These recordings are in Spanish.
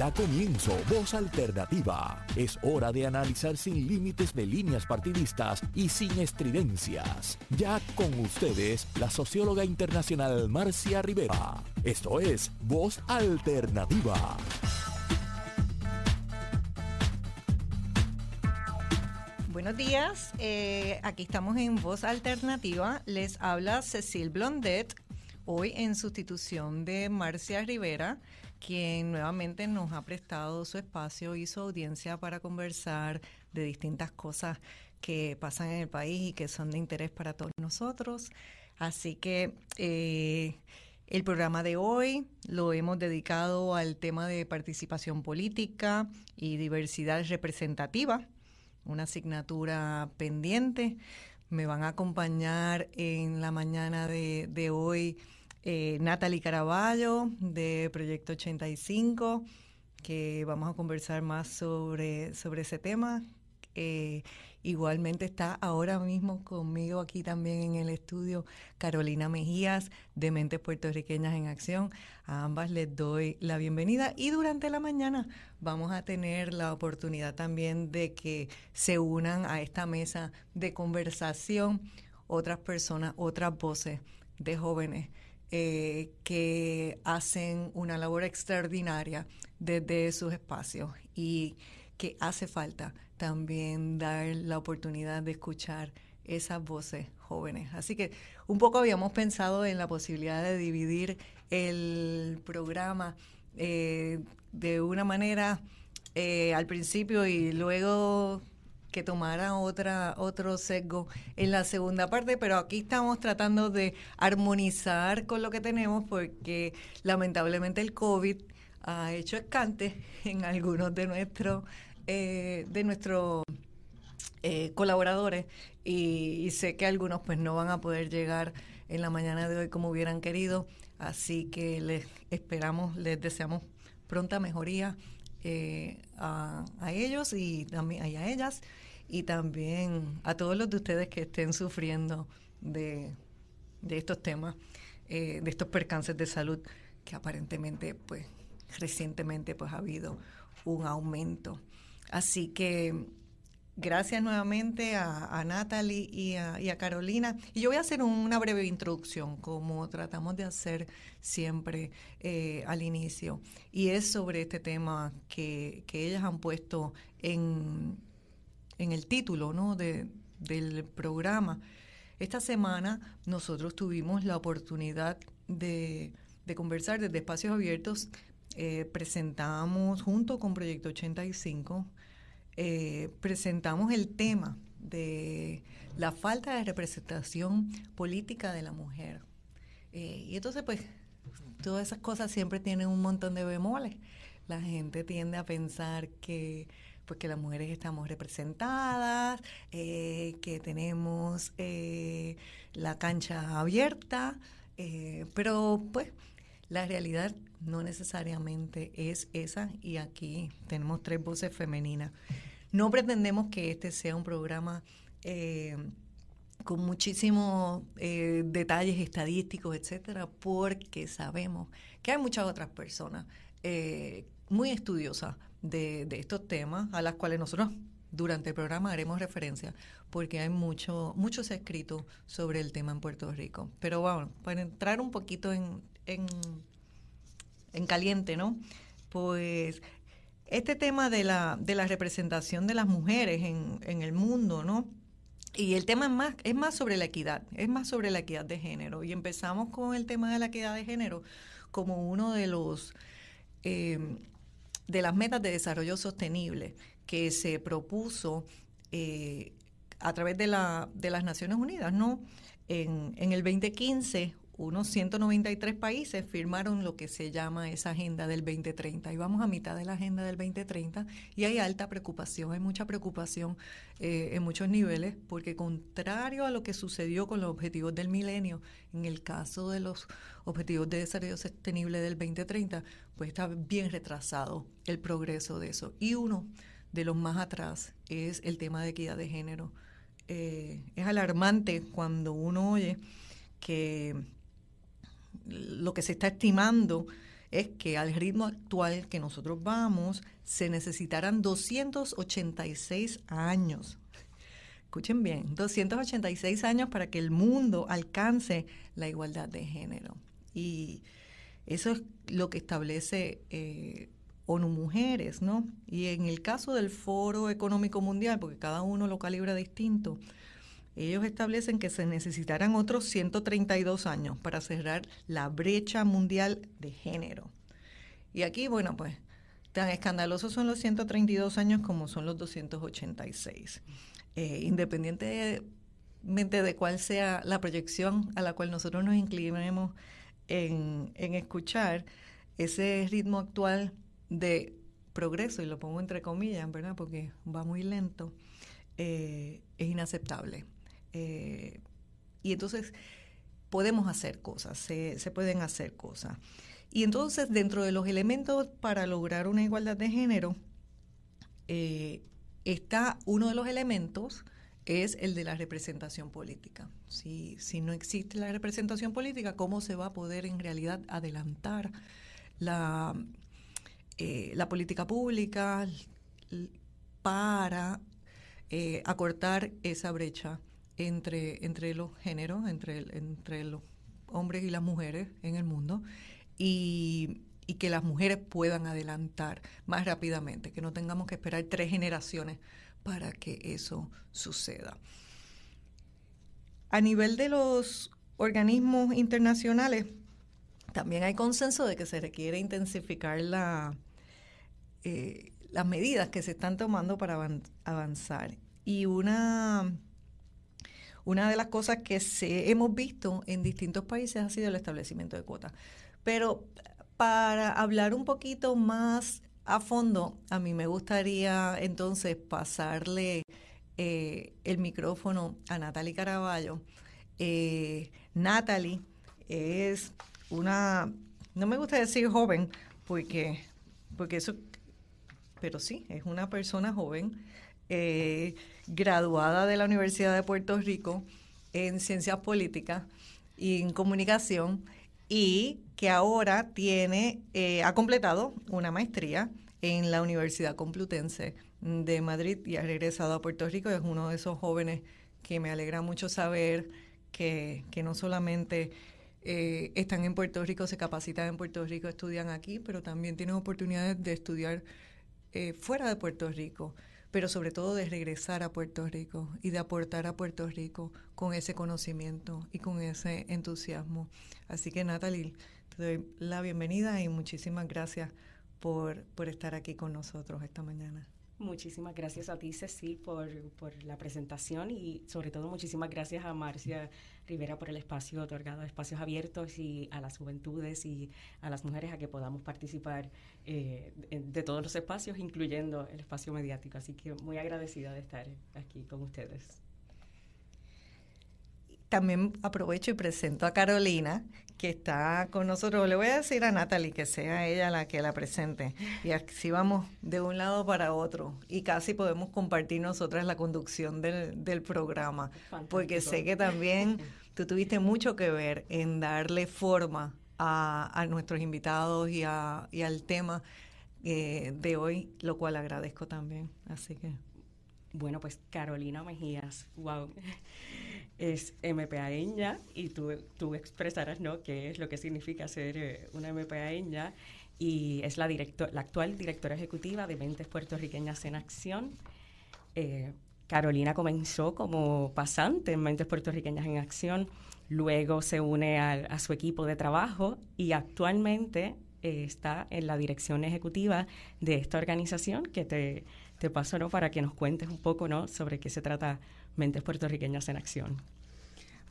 Da comienzo Voz Alternativa. Es hora de analizar sin límites de líneas partidistas y sin estridencias. Ya con ustedes, la socióloga internacional Marcia Rivera. Esto es Voz Alternativa. Buenos días, eh, aquí estamos en Voz Alternativa. Les habla Cecil Blondet, hoy en sustitución de Marcia Rivera quien nuevamente nos ha prestado su espacio y su audiencia para conversar de distintas cosas que pasan en el país y que son de interés para todos nosotros. Así que eh, el programa de hoy lo hemos dedicado al tema de participación política y diversidad representativa, una asignatura pendiente. Me van a acompañar en la mañana de, de hoy eh, Natalie Caraballo de Proyecto 85, que vamos a conversar más sobre, sobre ese tema. Eh, igualmente está ahora mismo conmigo aquí también en el estudio Carolina Mejías de Mentes Puertorriqueñas en Acción. A ambas les doy la bienvenida y durante la mañana vamos a tener la oportunidad también de que se unan a esta mesa de conversación otras personas, otras voces de jóvenes eh, que hacen una labor extraordinaria desde sus espacios y que hace falta también dar la oportunidad de escuchar esas voces jóvenes. Así que un poco habíamos pensado en la posibilidad de dividir el programa eh, de una manera eh, al principio y luego que tomara otra otro sesgo en la segunda parte, pero aquí estamos tratando de armonizar con lo que tenemos porque lamentablemente el COVID ha hecho escante en algunos de nuestros eh, de nuestros eh, colaboradores y, y, sé que algunos pues no van a poder llegar en la mañana de hoy como hubieran querido, así que les esperamos, les deseamos pronta mejoría eh, a, ellos y también a ellas y también a todos los de ustedes que estén sufriendo de, estos temas, eh, de estos percances de salud que aparentemente pues recientemente pues ha habido un aumento. Así que gracias nuevamente a, Natalie y a, Carolina. Y yo voy a hacer una breve introducción, como tratamos de hacer siempre eh, al inicio. Y es sobre este tema que, ellas han puesto en, en el título ¿no? de, del programa. Esta semana nosotros tuvimos la oportunidad de, conversar desde espacios abiertos. Eh, presentamos junto con Proyecto 85 eh, presentamos el tema de la falta de representación política de la mujer. Eh, y entonces, pues, todas esas cosas siempre tienen un montón de bemoles. La gente tiende a pensar que pues que las mujeres estamos representadas, eh, que tenemos la cancha abierta, pero pues la realidad no necesariamente es esa y aquí tenemos tres voces femeninas. No pretendemos que este sea un programa eh, con muchísimos eh, detalles estadísticos, etcétera, porque sabemos que hay muchas otras personas eh, muy estudiosas de, estos temas, a las cuales nosotros durante el programa haremos referencia, porque hay mucho, mucho se ha escrito sobre el tema en Puerto Rico. Pero bueno, para entrar un poquito en, en, en caliente, ¿no? Pues este tema de la, de la representación de las mujeres en, en el mundo, ¿no? Y el tema es más, es más sobre la equidad, es más sobre la equidad de género. Y empezamos con el tema de la equidad de género como uno de los eh, de las metas de desarrollo sostenible que se propuso eh, a través de, la, de las Naciones Unidas, ¿no? En, en el 2015 unos 193 países firmaron lo que se llama esa agenda del 2030 y vamos a mitad de la agenda del 2030 y hay alta preocupación, hay mucha preocupación eh, en muchos niveles porque contrario a lo que sucedió con los objetivos del milenio, en el caso de los objetivos de desarrollo sostenible del 2030, pues está bien retrasado el progreso de eso. Y uno de los más atrás es el tema de equidad de género. Eh, es alarmante cuando uno oye que lo que se está estimando es que al ritmo actual que nosotros vamos, se necesitarán 286 años. Escuchen bien, 286 años para que el mundo alcance la igualdad de género. Y eso es lo que establece eh, ONU Mujeres, ¿no? Y en el caso del Foro Económico Mundial, porque cada uno lo calibra distinto, ellos establecen que se necesitarán otros 132 años para cerrar la brecha mundial de género. Y aquí, bueno, pues tan escandalosos son los 132 años como son los 286. Eh, independientemente de cuál sea la proyección a la cual nosotros nos inclinemos en, escuchar, ese ritmo actual de progreso, y lo pongo entre comillas, ¿verdad? Porque va muy lento, eh, es inaceptable. Eh, y entonces podemos hacer cosas, se, pueden hacer cosas. Y entonces dentro de los elementos para lograr una igualdad de género, eh, está uno de los elementos es el de la representación política. Si, si no existe la representación política, ¿cómo se va a poder en realidad adelantar la, eh, la política pública para acortar esa brecha entre, entre los géneros, entre, entre los hombres y las mujeres en el mundo, y, que las mujeres puedan adelantar más rápidamente, que no tengamos que esperar tres generaciones para que eso suceda. A nivel de los organismos internacionales, también hay consenso de que se requiere intensificar la, eh, las medidas que se están tomando para avanzar. Y una una de las cosas que se, hemos visto en distintos países ha sido el establecimiento de cuotas. Pero para hablar un poquito más a fondo, a mí me gustaría entonces pasarle eh, el micrófono a Natalie Caraballo. Eh, Natalie es una, no me gusta decir joven, porque, porque eso, pero sí, es una persona joven eh, graduada de la Universidad de Puerto Rico en Ciencias Políticas y en Comunicación y que ahora tiene, eh, ha completado una maestría en la Universidad Complutense de Madrid y ha regresado a Puerto Rico. Es uno de esos jóvenes que me alegra mucho saber que, no solamente eh, están en Puerto Rico, se capacitan en Puerto Rico, estudian aquí, pero también tienen oportunidades de estudiar fuera de Puerto Rico pero sobre todo de regresar a Puerto Rico y de aportar a Puerto Rico con ese conocimiento y con ese entusiasmo. Así que Natalie, te doy la bienvenida y muchísimas gracias por, por estar aquí con nosotros esta mañana. Muchísimas gracias a ti, Cecil, por, por, la presentación y sobre todo muchísimas gracias a Marcia Rivera por el espacio otorgado, espacios abiertos y a las juventudes y a las mujeres a que podamos participar eh, de todos los espacios, incluyendo el espacio mediático. Así que muy agradecida de estar aquí con ustedes también aprovecho y presento a Carolina, que está con nosotros. Le voy a decir a Natalie que sea ella la que la presente. Y así vamos de un lado para otro. Y casi podemos compartir nosotras la conducción del, programa. Porque sé que también tú tuviste mucho que ver en darle forma a, nuestros invitados y, a, y al tema eh, de hoy, lo cual agradezco también. Así que. Bueno, pues Carolina Mejías, wow es MPAeña y tú, tú expresarás ¿no? qué es lo que significa ser eh, una MPAeña y es la, director, la actual directora ejecutiva de Mentes Puertorriqueñas en Acción. Eh, Carolina comenzó como pasante en Mentes Puertorriqueñas en Acción, luego se une a, su equipo de trabajo y actualmente eh, está en la dirección ejecutiva de esta organización que te, te paso ¿no? para que nos cuentes un poco ¿no? sobre qué se trata Mentes Puertorriqueñas en Acción.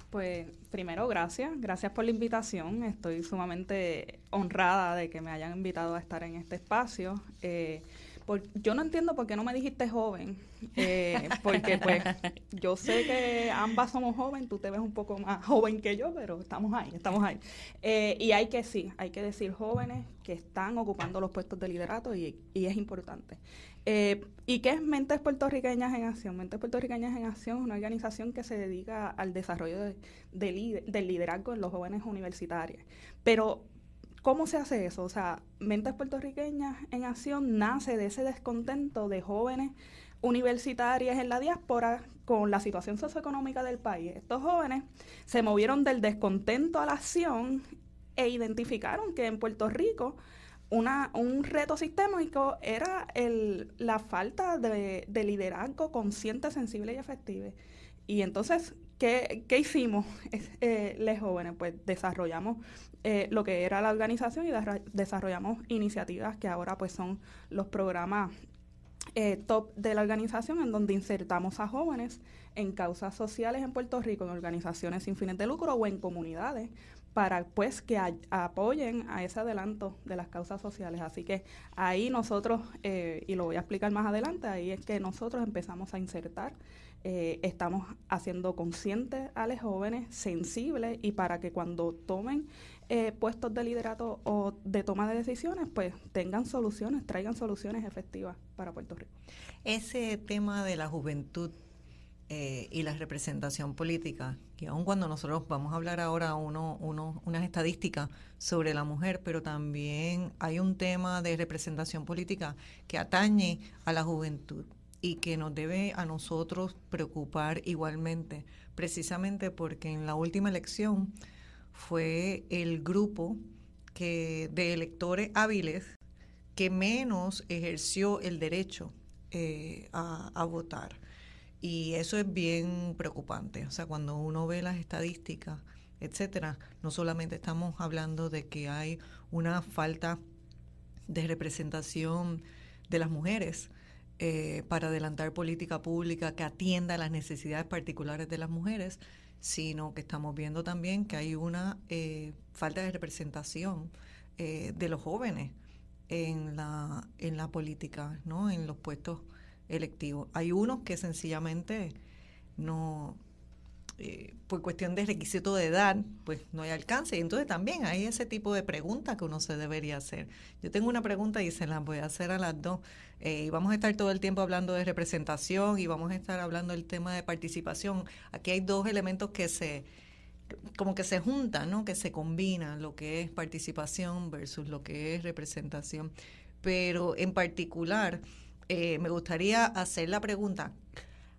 Pues primero, gracias. Gracias por la invitación. Estoy sumamente honrada de que me hayan invitado a estar en este espacio. Eh, yo no entiendo por qué no me dijiste joven, eh, porque pues yo sé que ambas somos jóvenes, tú te ves un poco más joven que yo, pero estamos ahí, estamos ahí. Eh, y hay que sí, hay que decir jóvenes que están ocupando los puestos de liderato y, y es importante. Eh, ¿Y qué es Mentes Puertorriqueñas en Acción? Mentes Puertorriqueñas en Acción es una organización que se dedica al desarrollo del liderazgo en los jóvenes universitarios. Pero ¿Cómo se hace eso? O sea, Mentes Puertorriqueñas en Acción nace de ese descontento de jóvenes universitarias en la diáspora con la situación socioeconómica del país. Estos jóvenes se movieron del descontento a la acción e identificaron que en Puerto Rico una, un reto sistémico era el, la falta de, de liderazgo consciente, sensible y efectivo. Y entonces, ¿qué, qué hicimos eh, los jóvenes? Pues desarrollamos eh, lo que era la organización y desarrollamos iniciativas que ahora pues son los programas eh, top de la organización en donde insertamos a jóvenes en causas sociales en Puerto Rico, en organizaciones sin fines de lucro o en comunidades para pues que apoyen a ese adelanto de las causas sociales. Así que ahí nosotros, eh, y lo voy a explicar más adelante, ahí es que nosotros empezamos a insertar, eh, estamos haciendo conscientes a los jóvenes, sensibles, y para que cuando tomen eh, puestos de liderato o de toma de decisiones, pues tengan soluciones, traigan soluciones efectivas para Puerto Rico. Ese tema de la juventud eh, y la representación política, que aun cuando nosotros vamos a hablar ahora uno, uno, unas estadísticas sobre la mujer, pero también hay un tema de representación política que atañe a la juventud y que nos debe a nosotros preocupar igualmente, precisamente porque en la última elección fue el grupo que, de electores hábiles que menos ejerció el derecho eh, a, votar. Y eso es bien preocupante. O sea, cuando uno ve las estadísticas, etcétera, no solamente estamos hablando de que hay una falta de representación de las mujeres eh, para adelantar política pública que atienda las necesidades particulares de las mujeres, sino que estamos viendo también que hay una eh, falta de representación eh, de los jóvenes en la, en la política, ¿no? en los puestos electivos. Hay unos que sencillamente no, eh, por cuestión de requisito de edad, pues no hay alcance. Y entonces también hay ese tipo de preguntas que uno se debería hacer. Yo tengo una pregunta y se la voy a hacer a las dos. Eh, y vamos a estar todo el tiempo hablando de representación y vamos a estar hablando del tema de participación. Aquí hay dos elementos que se como que se juntan, ¿no? Que se combinan lo que es participación versus lo que es representación. Pero en particular, eh, me gustaría hacer la pregunta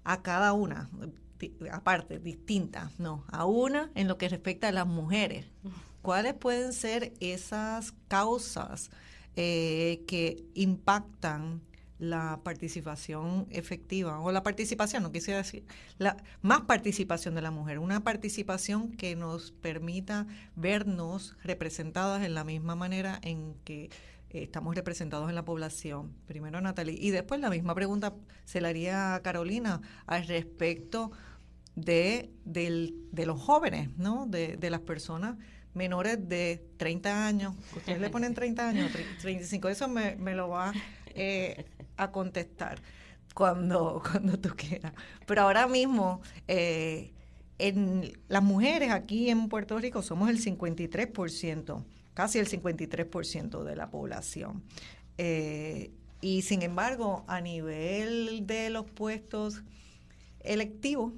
a cada una aparte, distintas, no, a una en lo que respecta a las mujeres. ¿Cuáles pueden ser esas causas eh, que impactan la participación efectiva o la participación, no quisiera decir, la más participación de la mujer, una participación que nos permita vernos representadas en la misma manera en que estamos representados en la población. Primero Natalie. Y después la misma pregunta se la haría a Carolina al respecto de, de los jóvenes, ¿no? De, de, las personas menores de 30 años. Ustedes le ponen 30 años, 35. Eso me, me lo va eh, a contestar cuando, cuando tú quieras. Pero ahora mismo... Eh, en las mujeres aquí en Puerto Rico somos el 53% casi el 53% de la población. Eh, y sin embargo, a nivel de los puestos electivos,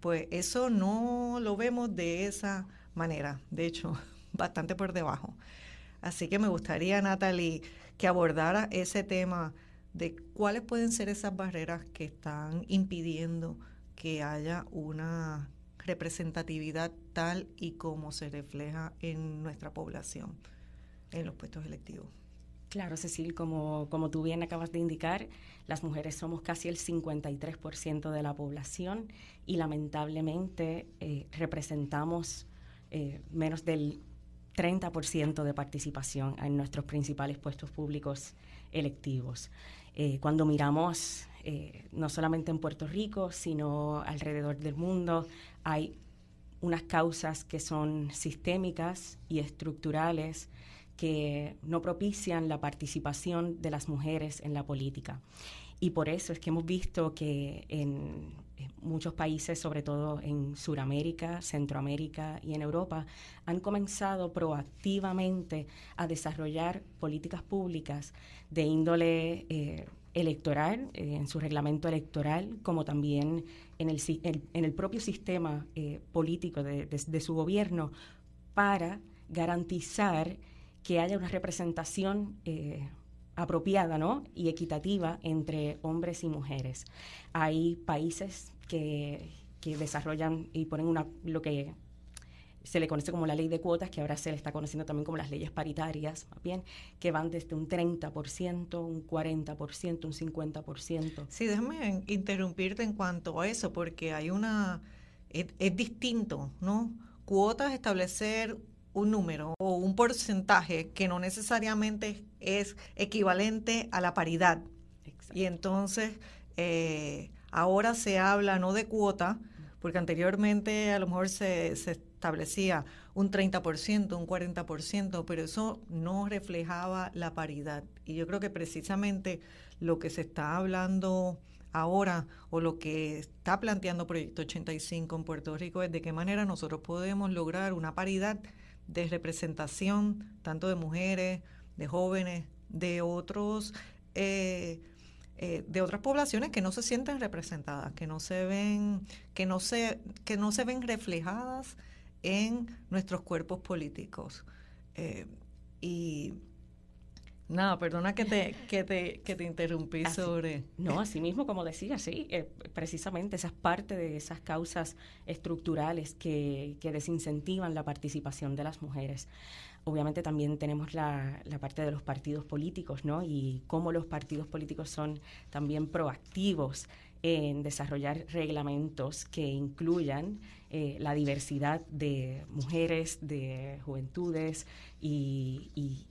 pues eso no lo vemos de esa manera, de hecho, bastante por debajo. Así que me gustaría, Natalie, que abordara ese tema de cuáles pueden ser esas barreras que están impidiendo que haya una representatividad tal y como se refleja en nuestra población en los puestos electivos. Claro, Cecil, como, como tú bien acabas de indicar, las mujeres somos casi el 53% de la población y lamentablemente eh, representamos eh, menos del 30% de participación en nuestros principales puestos públicos electivos. Eh, cuando miramos no solamente en Puerto Rico, sino alrededor del mundo, hay unas causas que son sistémicas y estructurales que no propician la participación de las mujeres en la política. Y por eso es que hemos visto que en muchos países, sobre todo en Sudamérica, Centroamérica y en Europa, han comenzado proactivamente a desarrollar políticas públicas de índole eh, electoral, eh, en su reglamento electoral, como también en el, en el propio sistema eh, político de, su gobierno, para garantizar que haya una representación eh, apropiada ¿no? y equitativa entre hombres y mujeres. Hay países que, que desarrollan y ponen una, lo que se le conoce como la ley de cuotas, que ahora se le está conociendo también como las leyes paritarias, más bien, que van desde un 30%, un 40%, un 50%. Sí, déjame interrumpirte en cuanto a eso, porque hay una, es, es distinto, ¿no? Cuotas, establecer un número o un porcentaje que no necesariamente es equivalente a la paridad. Y entonces, eh, ahora se habla no de cuota, porque anteriormente a lo mejor se, se establecía un 30%, un 40%, pero eso no reflejaba la paridad. Y yo creo que precisamente lo que se está hablando ahora o lo que está planteando Proyecto 85 en Puerto Rico es de qué manera nosotros podemos lograr una paridad de representación tanto de mujeres, de jóvenes, de otros eh, eh, de otras poblaciones que no se sienten representadas, que no se ven, que no se, que no se ven reflejadas en nuestros cuerpos políticos. Eh, y nada, perdona que te, que te, que te interrumpí sobre... No, así mismo, como decía, sí, eh, precisamente esa es parte de esas causas estructurales que, que desincentivan la participación de las mujeres. Obviamente también tenemos la, la, parte de los partidos políticos, ¿no? Y cómo los partidos políticos son también proactivos en desarrollar reglamentos que incluyan eh, la diversidad de mujeres, de juventudes y,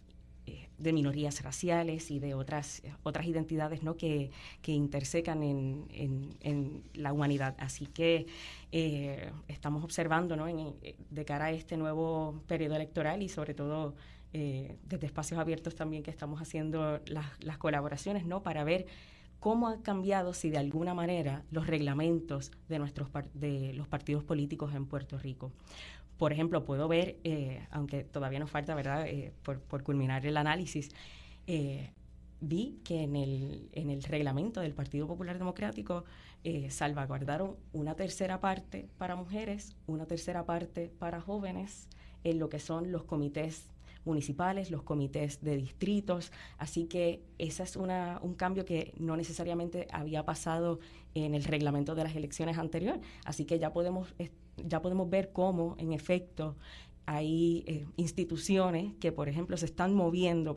eh, de minorías raciales y de otras, otras identidades ¿no? que, que intersecan en, en, la humanidad. Así que eh, estamos observando ¿no? de cara a este nuevo periodo electoral y sobre todo desde espacios abiertos también que estamos haciendo las, las colaboraciones ¿no? para ver cómo han cambiado, si de alguna manera, los reglamentos de, nuestros de los partidos políticos en Puerto Rico. Por ejemplo, puedo ver, eh, aunque todavía nos falta, ¿verdad?, eh, por, culminar el análisis, eh, vi que en el, en el reglamento del Partido Popular Democrático salvaguardaron una tercera parte para mujeres, una tercera parte para jóvenes en lo que son los comités municipales, los comités de distritos, así que ese es una, un cambio que no necesariamente había pasado en el reglamento de las elecciones anteriores, así que ya podemos, ya podemos ver cómo en efecto hay eh, instituciones que, por ejemplo, se están moviendo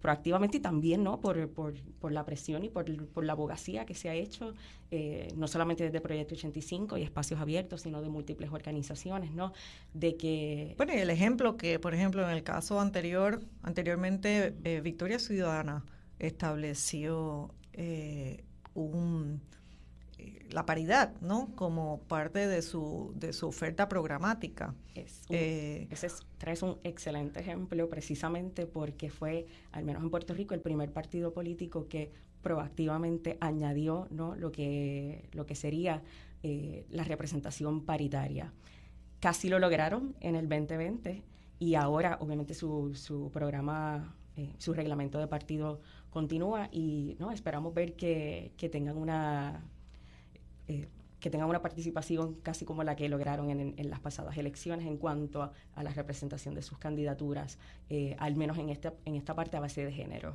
proactivamente y también ¿no? por, por, por la presión y por, por, la abogacía que se ha hecho, eh, no solamente desde Proyecto 85 y espacios abiertos, sino de múltiples organizaciones, ¿no? De que... Bueno, y el ejemplo que, por ejemplo, en el caso anterior, anteriormente, eh, Victoria Ciudadana estableció un la paridad, ¿no? Como parte de su, de su oferta programática. Es eh, ese es, traes un excelente ejemplo precisamente porque fue, al menos en Puerto Rico, el primer partido político que proactivamente añadió ¿no? lo, que, lo que sería eh, la representación paritaria. Casi lo lograron en el 2020 y ahora obviamente su, su programa, eh, su reglamento de partido continúa y no esperamos ver que, que tengan una eh, que tengan una participación casi como la que lograron en, las pasadas elecciones en cuanto a, la representación de sus candidaturas, eh, al menos en esta, en esta parte a base de género.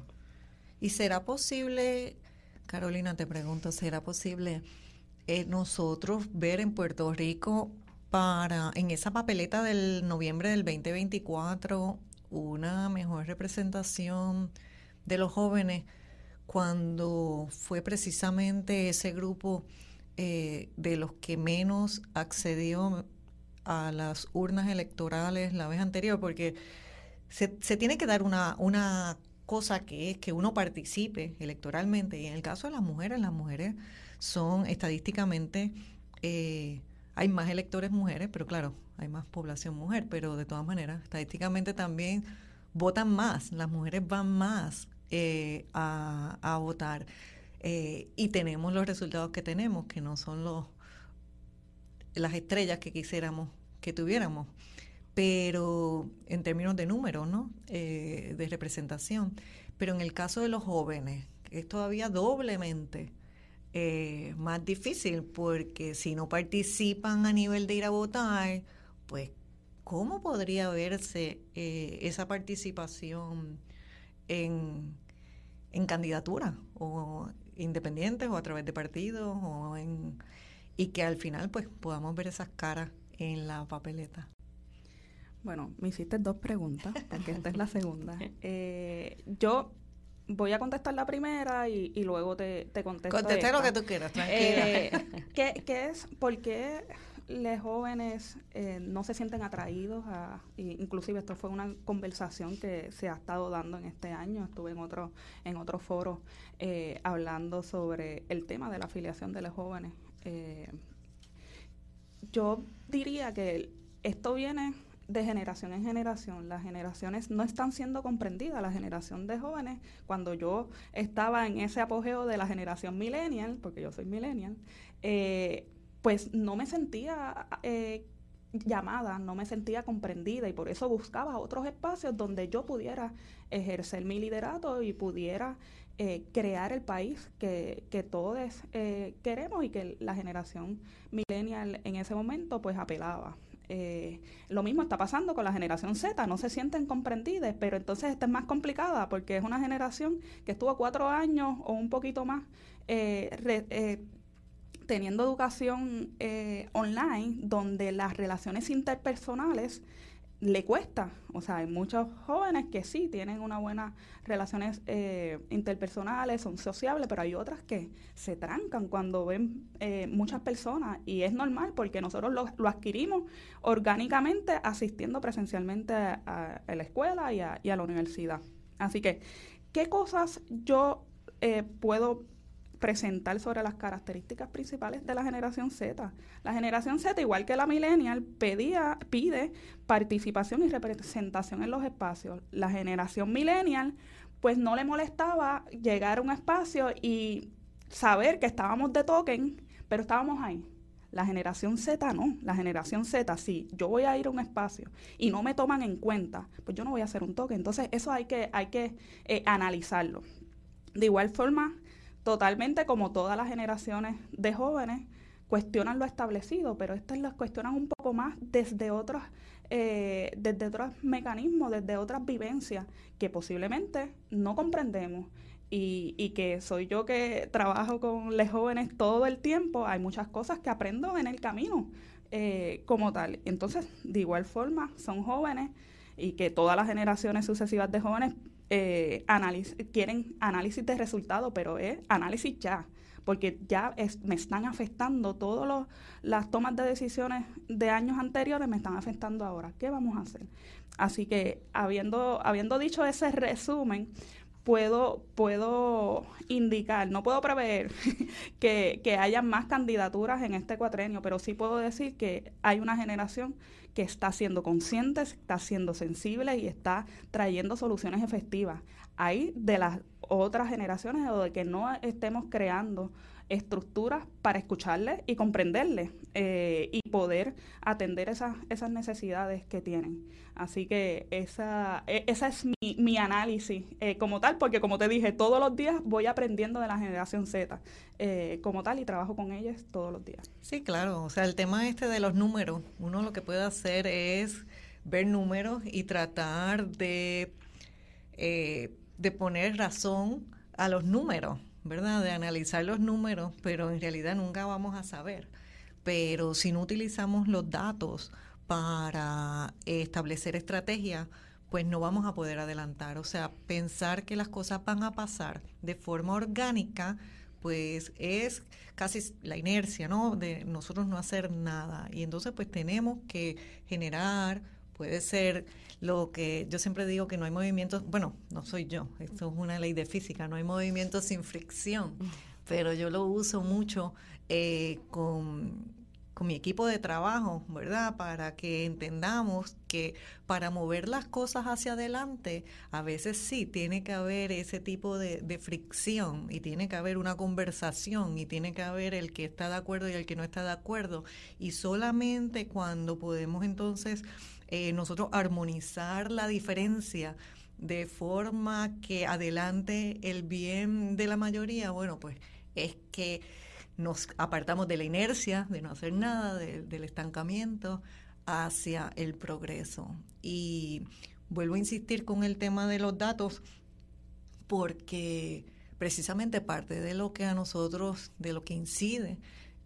¿Y será posible, Carolina, te pregunto, será posible eh, nosotros ver en Puerto Rico para, en esa papeleta del noviembre del 2024, una mejor representación de los jóvenes cuando fue precisamente ese grupo eh, de los que menos accedió a las urnas electorales la vez anterior, porque se, tiene que dar una, una cosa que es que uno participe electoralmente. Y en el caso de las mujeres, las mujeres son estadísticamente, eh, hay más electores mujeres, pero claro, hay más población mujer, pero de todas maneras, estadísticamente también votan más, las mujeres van más eh, a, a votar. Eh, y tenemos los resultados que tenemos, que no son los las estrellas que quisiéramos que tuviéramos, pero en términos de números, ¿no? Eh, de representación. Pero en el caso de los jóvenes, es todavía doblemente eh, más difícil, porque si no participan a nivel de ir a votar, pues ¿cómo podría verse eh, esa participación en, en candidatura o independientes o a través de partidos o en, y que al final pues podamos ver esas caras en la papeleta? Bueno, me hiciste dos preguntas, porque esta es la segunda. Eh, yo voy a contestar la primera y, luego te, te contesto. Contesté lo que tú quieras, tranquila. Eh, ¿qué, ¿qué, es? ¿Por qué los jóvenes eh, no se sienten atraídos a, inclusive esto fue una conversación que se ha estado dando en este año, estuve en otro, en otro foro eh, hablando sobre el tema de la afiliación de los jóvenes. Eh, yo diría que esto viene de generación en generación. Las generaciones no están siendo comprendidas. La generación de jóvenes, cuando yo estaba en ese apogeo de la generación millennial, porque yo soy millennial, eh, pues no me sentía eh, llamada, no me sentía comprendida y por eso buscaba otros espacios donde yo pudiera ejercer mi liderato y pudiera eh, crear el país que, que todos eh, queremos y que la generación millennial en ese momento pues apelaba. lo mismo está pasando con la generación Z, no se sienten comprendidas, pero entonces esta es más complicada porque es una generación que estuvo cuatro años o un poquito más teniendo educación eh, online donde las relaciones interpersonales le cuesta. O sea, hay muchos jóvenes que sí tienen unas buenas relaciones eh, interpersonales, son sociables, pero hay otras que se trancan cuando ven eh, muchas personas y es normal porque nosotros lo, adquirimos orgánicamente asistiendo presencialmente a, la escuela y a, y a, la universidad. Así que, ¿qué cosas yo puedo presentar sobre las características principales de la generación Z. La generación Z, igual que la millennial, pedía, pide participación y representación en los espacios. La generación millennial, pues no le molestaba llegar a un espacio y saber que estábamos de token, pero estábamos ahí. La generación Z no, la generación Z sí, yo voy a ir a un espacio y no me toman en cuenta, pues yo no voy a hacer un token. Entonces eso hay que, hay que eh, analizarlo. De igual forma, totalmente como todas las generaciones de jóvenes, cuestionan lo establecido, pero estas las cuestionan un poco más desde otros, eh, desde otros mecanismos, desde otras vivencias que posiblemente no comprendemos. Y, y, que soy yo que trabajo con los jóvenes todo el tiempo, hay muchas cosas que aprendo en el camino eh, como tal. Entonces, de igual forma, son jóvenes y que todas las generaciones sucesivas de jóvenes eh, quieren análisis de resultados, pero es análisis ya, porque ya me están afectando todas las tomas de decisiones de años anteriores, me están afectando ahora. ¿Qué vamos a hacer? Así que habiendo, habiendo dicho ese resumen, puedo, puedo indicar, no puedo prever que, que haya más candidaturas en este cuatrenio, pero sí puedo decir que hay una generación que está siendo consciente, está siendo sensible y está trayendo soluciones efectivas. Hay de las otras generaciones o de que no estemos creando estructuras para escucharles y comprenderles eh, y poder atender esas, esas necesidades que tienen. Así que esa, e, esa es mi, mi análisis eh, como tal, porque como te dije, todos los días voy aprendiendo de la generación Z eh, como tal y trabajo con ellas todos los días. Sí, claro, o sea, el tema este de los números, uno lo que puede hacer es ver números y tratar de, de poner razón a los números ¿verdad? De analizar los números, pero en realidad nunca vamos a saber. Pero si no utilizamos los datos para establecer estrategias, pues no vamos a poder adelantar. O sea, pensar que las cosas van a pasar de forma orgánica, pues es casi la inercia, ¿no? De nosotros no hacer nada. Y entonces, pues tenemos que generar, puede ser lo que yo siempre digo que no hay movimientos, bueno, no soy yo, esto es una ley de física, no hay movimientos sin fricción, pero yo lo uso mucho eh, con, con mi equipo de trabajo, ¿verdad? Para que entendamos que para mover las cosas hacia adelante, a veces sí tiene que haber ese tipo de, de, fricción y tiene que haber una conversación y tiene que haber el que está de acuerdo y el que no está de acuerdo. Y solamente cuando podemos entonces eh, nosotros armonizar la diferencia de forma que adelante el bien de la mayoría, bueno, pues es que nos apartamos de la inercia, de no hacer nada, del estancamiento. hacia el progreso. Y vuelvo a insistir con el tema de los datos porque precisamente parte de lo que a nosotros, de lo que incide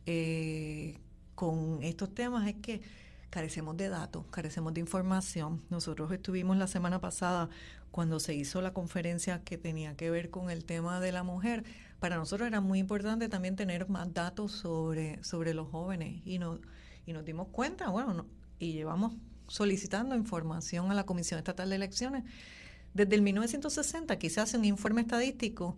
eh, con estos temas es que carecemos de datos, carecemos de información. Nosotros estuvimos la semana pasada cuando se hizo la conferencia que tenía que ver con el tema de la mujer. Para nosotros era muy importante también tener más datos sobre, sobre los jóvenes y, no, y nos dimos cuenta, bueno, y llevamos solicitando información a la Comisión Estatal de Elecciones. Desde el 1960 aquí se hace un informe estadístico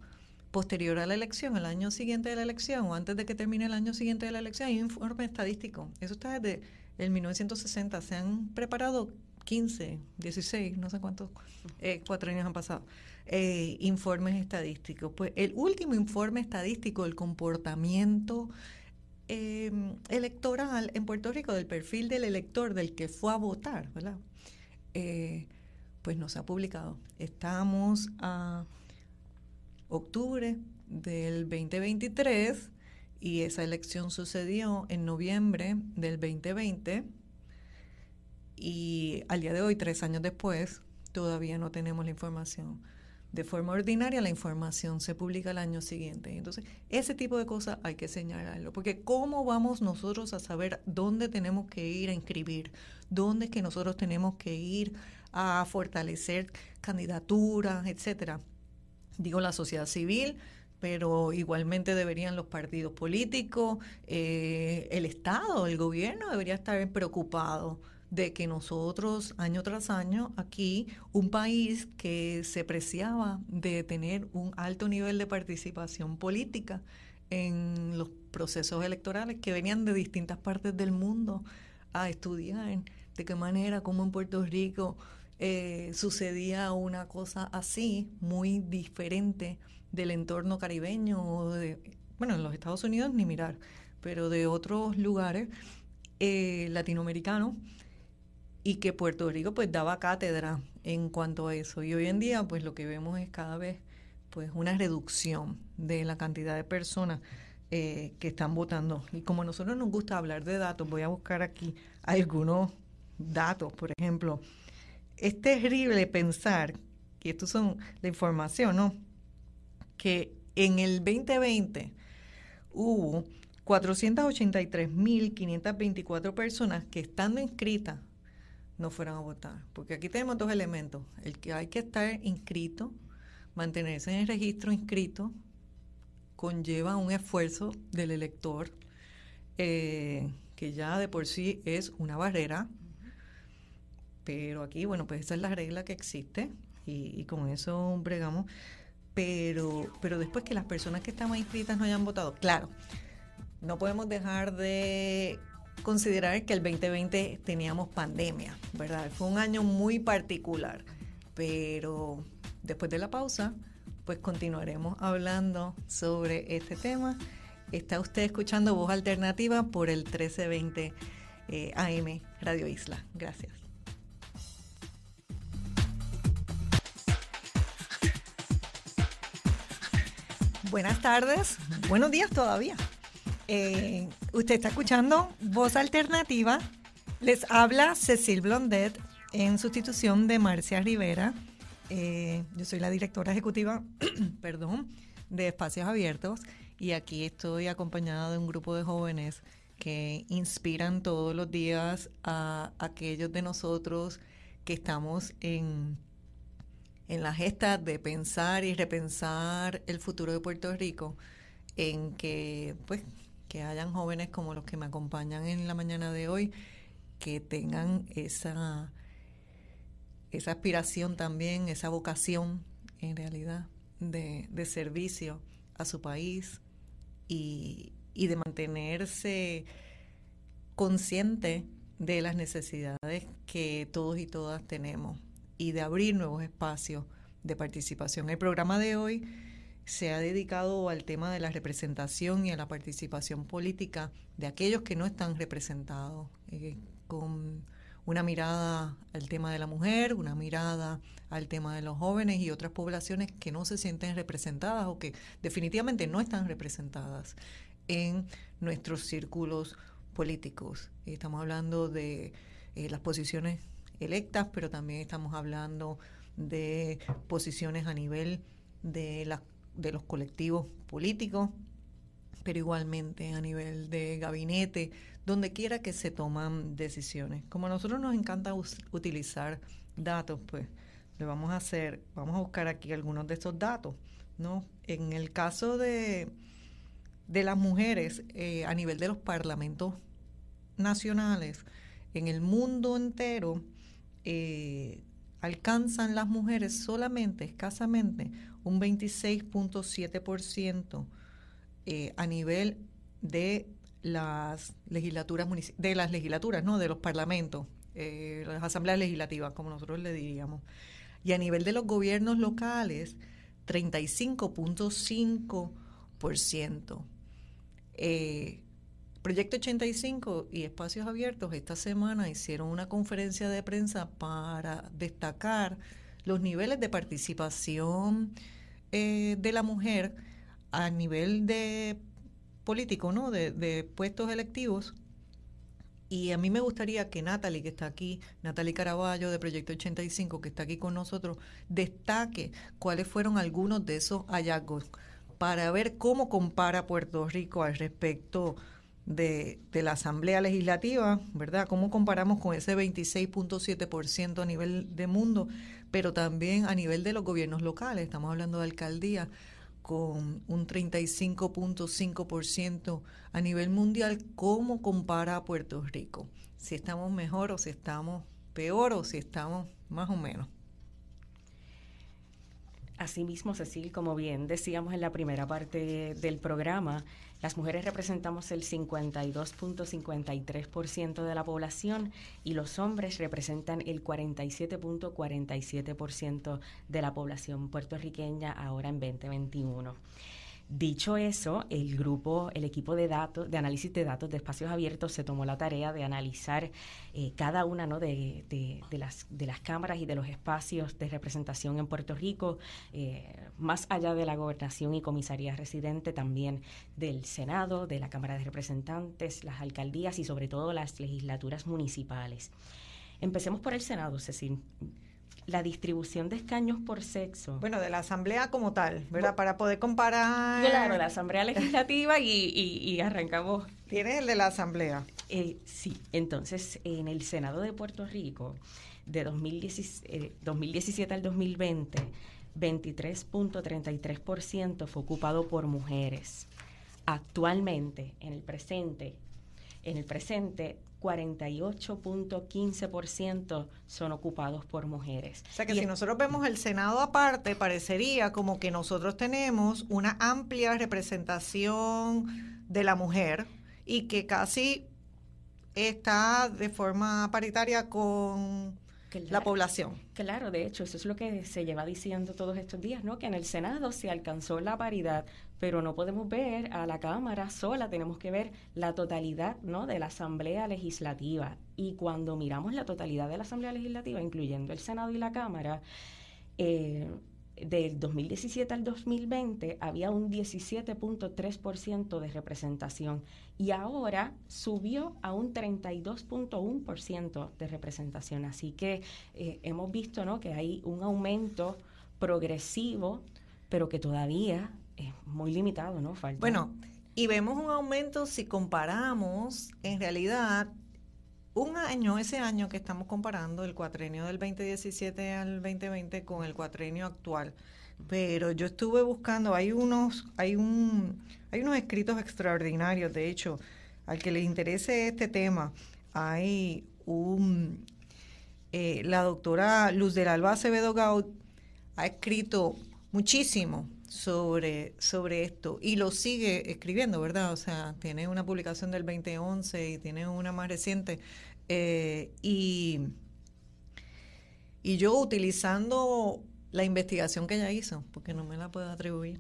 posterior a la elección, el año siguiente de la elección o antes de que termine el año siguiente de la elección, hay un informe estadístico. Eso está desde el 1960. Se han preparado 15, 16, no sé cuántos, eh, cuatro años han pasado, eh, informes estadísticos. Pues el último informe estadístico del comportamiento em, electoral en Puerto Rico, del perfil del elector, del que fue a votar, ¿verdad? Eh, pues no se ha publicado. Estamos a octubre del 2023 y esa elección sucedió en noviembre del 2020 y al día de hoy, tres años después, todavía no tenemos la información. De forma ordinaria, la información se publica el año siguiente. Entonces, ese tipo de cosas hay que señalarlo, porque ¿cómo vamos nosotros a saber dónde tenemos que ir a inscribir? ¿Dónde es que nosotros tenemos que ir a fortalecer candidaturas, etcétera? digo la sociedad civil, pero igualmente deberían los partidos políticos, eh, el Estado, el gobierno debería estar preocupado de que nosotros año tras año aquí, un país que se preciaba de tener un alto nivel de participación política en los procesos electorales que venían de distintas partes del mundo a estudiar de qué manera, como en Puerto Rico eh, sucedía una cosa así, muy diferente del entorno caribeño, o de, bueno, en los Estados Unidos ni mirar, pero de otros lugares eh, latinoamericanos y que Puerto Rico pues daba cátedra en cuanto a eso. Y hoy en día pues lo que vemos es cada vez pues una reducción de la cantidad de personas eh, que están votando. Y como a nosotros nos gusta hablar de datos, voy a buscar aquí algunos datos, por ejemplo, es terrible pensar, y esto son la información, ¿no? Que en el 2020 hubo 483.524 personas que estando inscritas no fueron a votar. Porque aquí tenemos dos elementos. El que hay que estar inscrito, mantenerse en el registro inscrito, conlleva un esfuerzo del elector eh, que ya de por sí es una barrera pero aquí, bueno, pues esa es la regla que existe y, con eso bregamos. Pero, pero después que las personas que estamos inscritas no hayan votado, claro, no podemos dejar de considerar que el 2020 teníamos pandemia, ¿verdad? Fue un año muy particular, pero después de la pausa, pues continuaremos hablando sobre este tema. Está usted escuchando Voz Alternativa por el 1320 eh, AM Radio Isla. Gracias. Buenas tardes, buenos días todavía. Eh, usted está escuchando Voz Alternativa. Les habla Cecil Blondet en sustitución de Marcia Rivera. Eh, yo soy la directora ejecutiva, perdón, de Espacios Abiertos y aquí estoy acompañada de un grupo de jóvenes que inspiran todos los días a aquellos de nosotros que estamos en en la gesta de pensar y repensar el futuro de Puerto Rico, en que pues que hayan jóvenes como los que me acompañan en la mañana de hoy, que tengan esa, esa aspiración también, esa vocación en realidad de, servicio a su país y, y de mantenerse consciente de las necesidades que todos y todas tenemos y de abrir nuevos espacios de participación. El programa de hoy se ha dedicado al tema de la representación y a la participación política de aquellos que no están representados, eh, con una mirada al tema de la mujer, una mirada al tema de los jóvenes y otras poblaciones que no se sienten representadas o que definitivamente no están representadas en nuestros círculos políticos. Estamos hablando de eh, las posiciones electas, pero también estamos hablando de posiciones a nivel de, la, de los colectivos políticos, pero igualmente a nivel de gabinete, donde quiera que se toman decisiones. Como a nosotros nos encanta utilizar datos, pues le vamos a hacer, vamos a buscar aquí algunos de estos datos, ¿no? En el caso de, de las mujeres eh, a nivel de los parlamentos nacionales, en el mundo entero, eh, alcanzan las mujeres solamente, escasamente, un 26.7% eh, a nivel de las legislaturas de las legislaturas, no, de los parlamentos, eh, las asambleas legislativas, como nosotros le diríamos. Y a nivel de los gobiernos locales, 35.5%. Eh, Proyecto 85 y Espacios Abiertos esta semana hicieron una conferencia de prensa para destacar los niveles de participación eh, de la mujer a nivel de político, ¿no? De, de, puestos electivos. Y a mí me gustaría que Natalie, que está aquí, Natalie Caraballo de Proyecto 85, que está aquí con nosotros, destaque cuáles fueron algunos de esos hallazgos para ver cómo compara Puerto Rico al respecto de, la Asamblea Legislativa, ¿verdad? ¿Cómo comparamos con ese 26.7% a nivel de mundo, pero también a nivel de los gobiernos locales? Estamos hablando de alcaldía con un 35.5% a nivel mundial. ¿Cómo compara a Puerto Rico? Si estamos mejor o si estamos peor o si estamos más o menos. Asimismo, Cecil, como bien decíamos en la primera parte del programa, las mujeres representamos el 52.53% de la población y los hombres representan el 47.47% de la población puertorriqueña ahora en 2021. Dicho eso, el grupo, el equipo de datos, de análisis de datos de espacios abiertos se tomó la tarea de analizar eh, cada una ¿no? de, las, de las cámaras y de los espacios de representación en Puerto Rico, eh, más allá de la gobernación y comisaría residente, también del Senado, de la Cámara de Representantes, las alcaldías y sobre todo las legislaturas municipales. Empecemos por el Senado, Cecil la distribución de escaños por sexo. Bueno, de la Asamblea como tal, ¿verdad? Para poder comparar. Claro, la Asamblea Legislativa y, arrancamos. Tiene el de la Asamblea. Eh, sí, entonces en el Senado de Puerto Rico, de 2017, 2017 eh, al 2020, 23.33% fue ocupado por mujeres. Actualmente, en el presente, en el presente 48.15% son ocupados por mujeres. O sea que si nosotros vemos el Senado aparte, parecería como que nosotros tenemos una amplia representación de la mujer y que casi está de forma paritaria con la población. Claro, de hecho, eso es lo que se lleva diciendo todos estos días, ¿no? Que en el Senado se alcanzó la paridad, pero no podemos ver a la Cámara sola, tenemos que ver la totalidad, ¿no? De la Asamblea Legislativa. Y cuando miramos la totalidad de la Asamblea Legislativa, incluyendo el Senado y la Cámara, eh, del 2017 al 2020 había un 17.3% de representación y ahora subió a un 32.1% de representación. Así que eh, hemos visto ¿no? que hay un aumento progresivo, pero que todavía es muy limitado, ¿no? Falta. Bueno, y vemos un aumento si comparamos en realidad un año, ese año que estamos comparando, el cuatrenio del 2017 al 2020 con el cuatrenio actual. Pero yo estuve buscando, hay unos, hay un, hay unos escritos extraordinarios, de hecho, al que le interese este tema, hay un, eh, la doctora Luz del Alba Acevedo Gaud ha escrito muchísimo sobre, sobre esto y lo sigue escribiendo, ¿verdad? O sea, tiene una publicación del 2011 y tiene una más reciente. Eh, y, y yo utilizando la investigación que ella hizo, porque no me la puedo atribuir,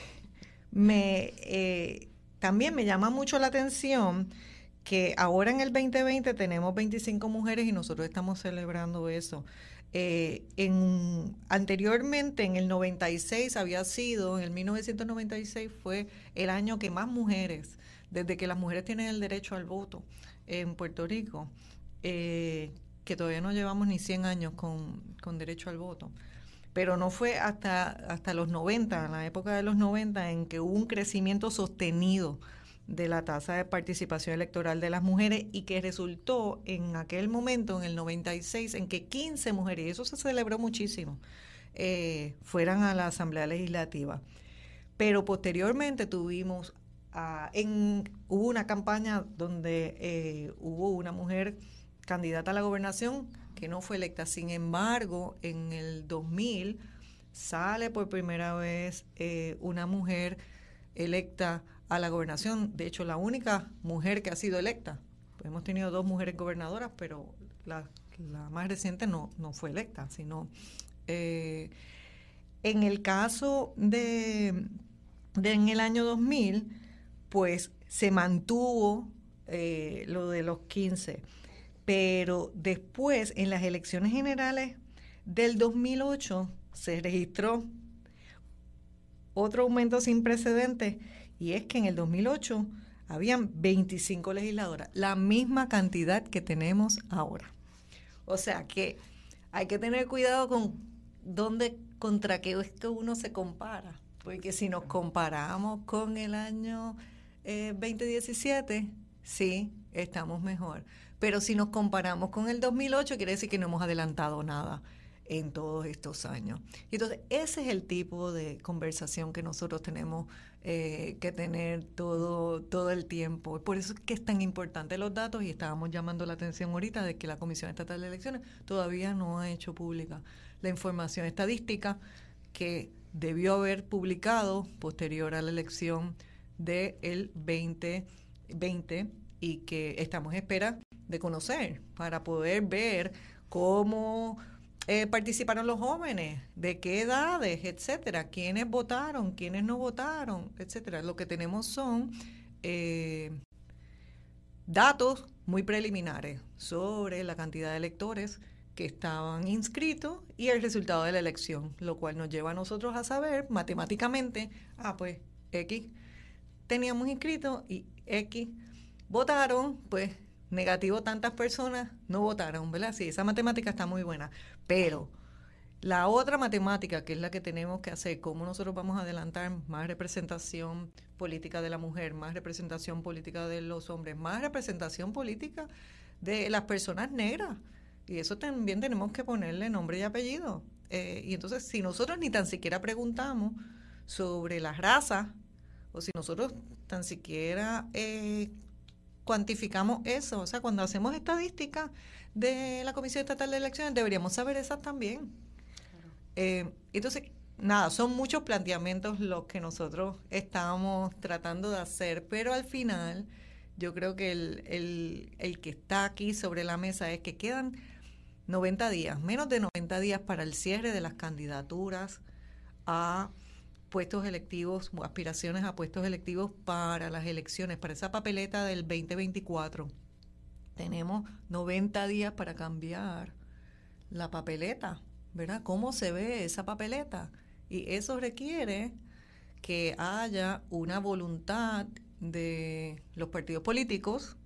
me, eh, también me llama mucho la atención que ahora en el 2020 tenemos 25 mujeres y nosotros estamos celebrando eso. Eh, en, anteriormente, en el 96 había sido, en el 1996 fue el año que más mujeres, desde que las mujeres tienen el derecho al voto en Puerto Rico, eh, que todavía no llevamos ni 100 años con, con derecho al voto. Pero no fue hasta, hasta los 90, en la época de los 90, en que hubo un crecimiento sostenido de la tasa de participación electoral de las mujeres y que resultó en aquel momento, en el 96, en que 15 mujeres, y eso se celebró muchísimo, eh, fueran a la Asamblea Legislativa. Pero posteriormente tuvimos, ah, en, hubo una campaña donde eh, hubo una mujer candidata a la gobernación que no fue electa. Sin embargo, en el 2000 sale por primera vez eh, una mujer electa a la gobernación. De hecho, la única mujer que ha sido electa. hemos tenido dos mujeres gobernadoras, pero la, más reciente no, no fue electa, sino... Eh, en el caso de, en el año 2000, pues se mantuvo eh, lo de los 15, pero después en las elecciones generales del 2008 se registró otro aumento sin precedentes y es que en el 2008 habían 25 legisladoras, la misma cantidad que tenemos ahora. O sea que hay que tener cuidado con dónde, contra qué es que uno se compara. Porque si nos comparamos con el año 2017, eh, sí, estamos mejor. Pero si nos comparamos con el 2008, quiere decir que no hemos adelantado nada en todos estos años. Y entonces, ese es el tipo de conversación que nosotros tenemos eh, que tener todo, todo el tiempo. Por eso es que es tan importante los datos y estábamos llamando la atención ahorita de que la Comisión Estatal de Elecciones todavía no ha hecho pública la información estadística que debió haber publicado posterior a la elección del 2020 y que estamos en espera de conocer para poder ver cómo eh, participaron los jóvenes, de qué edades, etcétera, quiénes votaron, quiénes no votaron, etcétera. Lo que tenemos son eh, datos muy preliminares sobre la cantidad de electores que estaban inscritos y el resultado de la elección, lo cual nos lleva a nosotros a saber matemáticamente, ah, pues X teníamos inscritos y X votaron, pues negativo tantas personas no votaron, ¿verdad? Sí, esa matemática está muy buena, pero la otra matemática, que es la que tenemos que hacer, cómo nosotros vamos a adelantar más representación política de la mujer, más representación política de los hombres, más representación política de las personas negras. Y eso también tenemos que ponerle nombre y apellido. Eh, y entonces, si nosotros ni tan siquiera preguntamos sobre las razas, o si nosotros tan siquiera eh, cuantificamos eso. O sea, cuando hacemos estadísticas de la Comisión Estatal de Elecciones, deberíamos saber esas también. Eh, entonces, nada, son muchos planteamientos los que nosotros estamos tratando de hacer, pero al final yo creo que el, el, el que está aquí sobre la mesa es que quedan 90 días, menos de 90 días para el cierre de las candidaturas a puestos electivos, aspiraciones a puestos electivos para las elecciones, para esa papeleta del 2024. Tenemos 90 días para cambiar la papeleta, ¿verdad? ¿Cómo se ve esa papeleta? Y eso requiere que haya una voluntad de los partidos políticos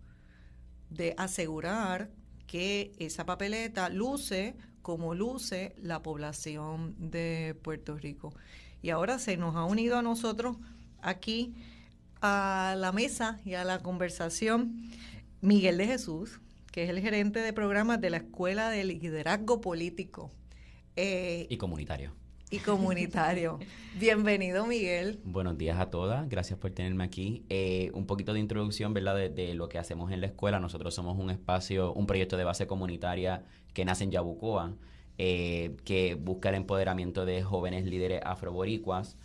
de asegurar que esa papeleta luce como luce la población de Puerto Rico. Y ahora se nos ha unido a nosotros aquí a la mesa y a la conversación Miguel de Jesús, que es el gerente de programas de la Escuela de Liderazgo Político. Eh, y comunitario. Y comunitario. Bienvenido, Miguel. Buenos días a todas. Gracias por tenerme aquí. Eh, un poquito de introducción, ¿verdad?, de, de, lo que hacemos en la escuela. Nosotros somos un espacio, un proyecto de base comunitaria que nace en Yabucoa eh, que busca el empoderamiento de jóvenes líderes afroboricuas.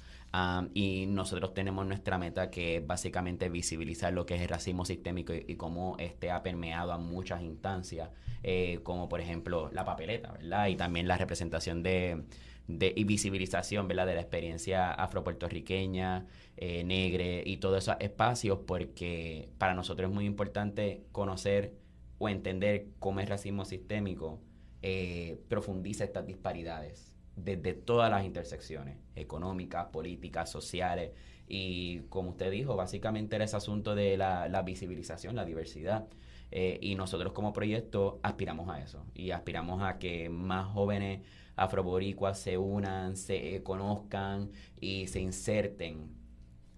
y nosotros tenemos nuestra meta que es básicamente visibilizar lo que es el racismo sistémico y, cómo este ha permeado a muchas instancias, eh, como por ejemplo la papeleta, ¿verdad? Y también la representación de, de y visibilización, ¿verdad? De la experiencia afropuertorriqueña, eh, negre y todos esos espacios, porque para nosotros es muy importante conocer o entender cómo es racismo sistémico eh, profundiza estas disparidades desde todas las intersecciones económicas, políticas, sociales. Y como usted dijo, básicamente era ese asunto de la, visibilización, la diversidad. Eh, y nosotros como proyecto aspiramos a eso y aspiramos a que más jóvenes afroboricuas se unan, se conozcan y se inserten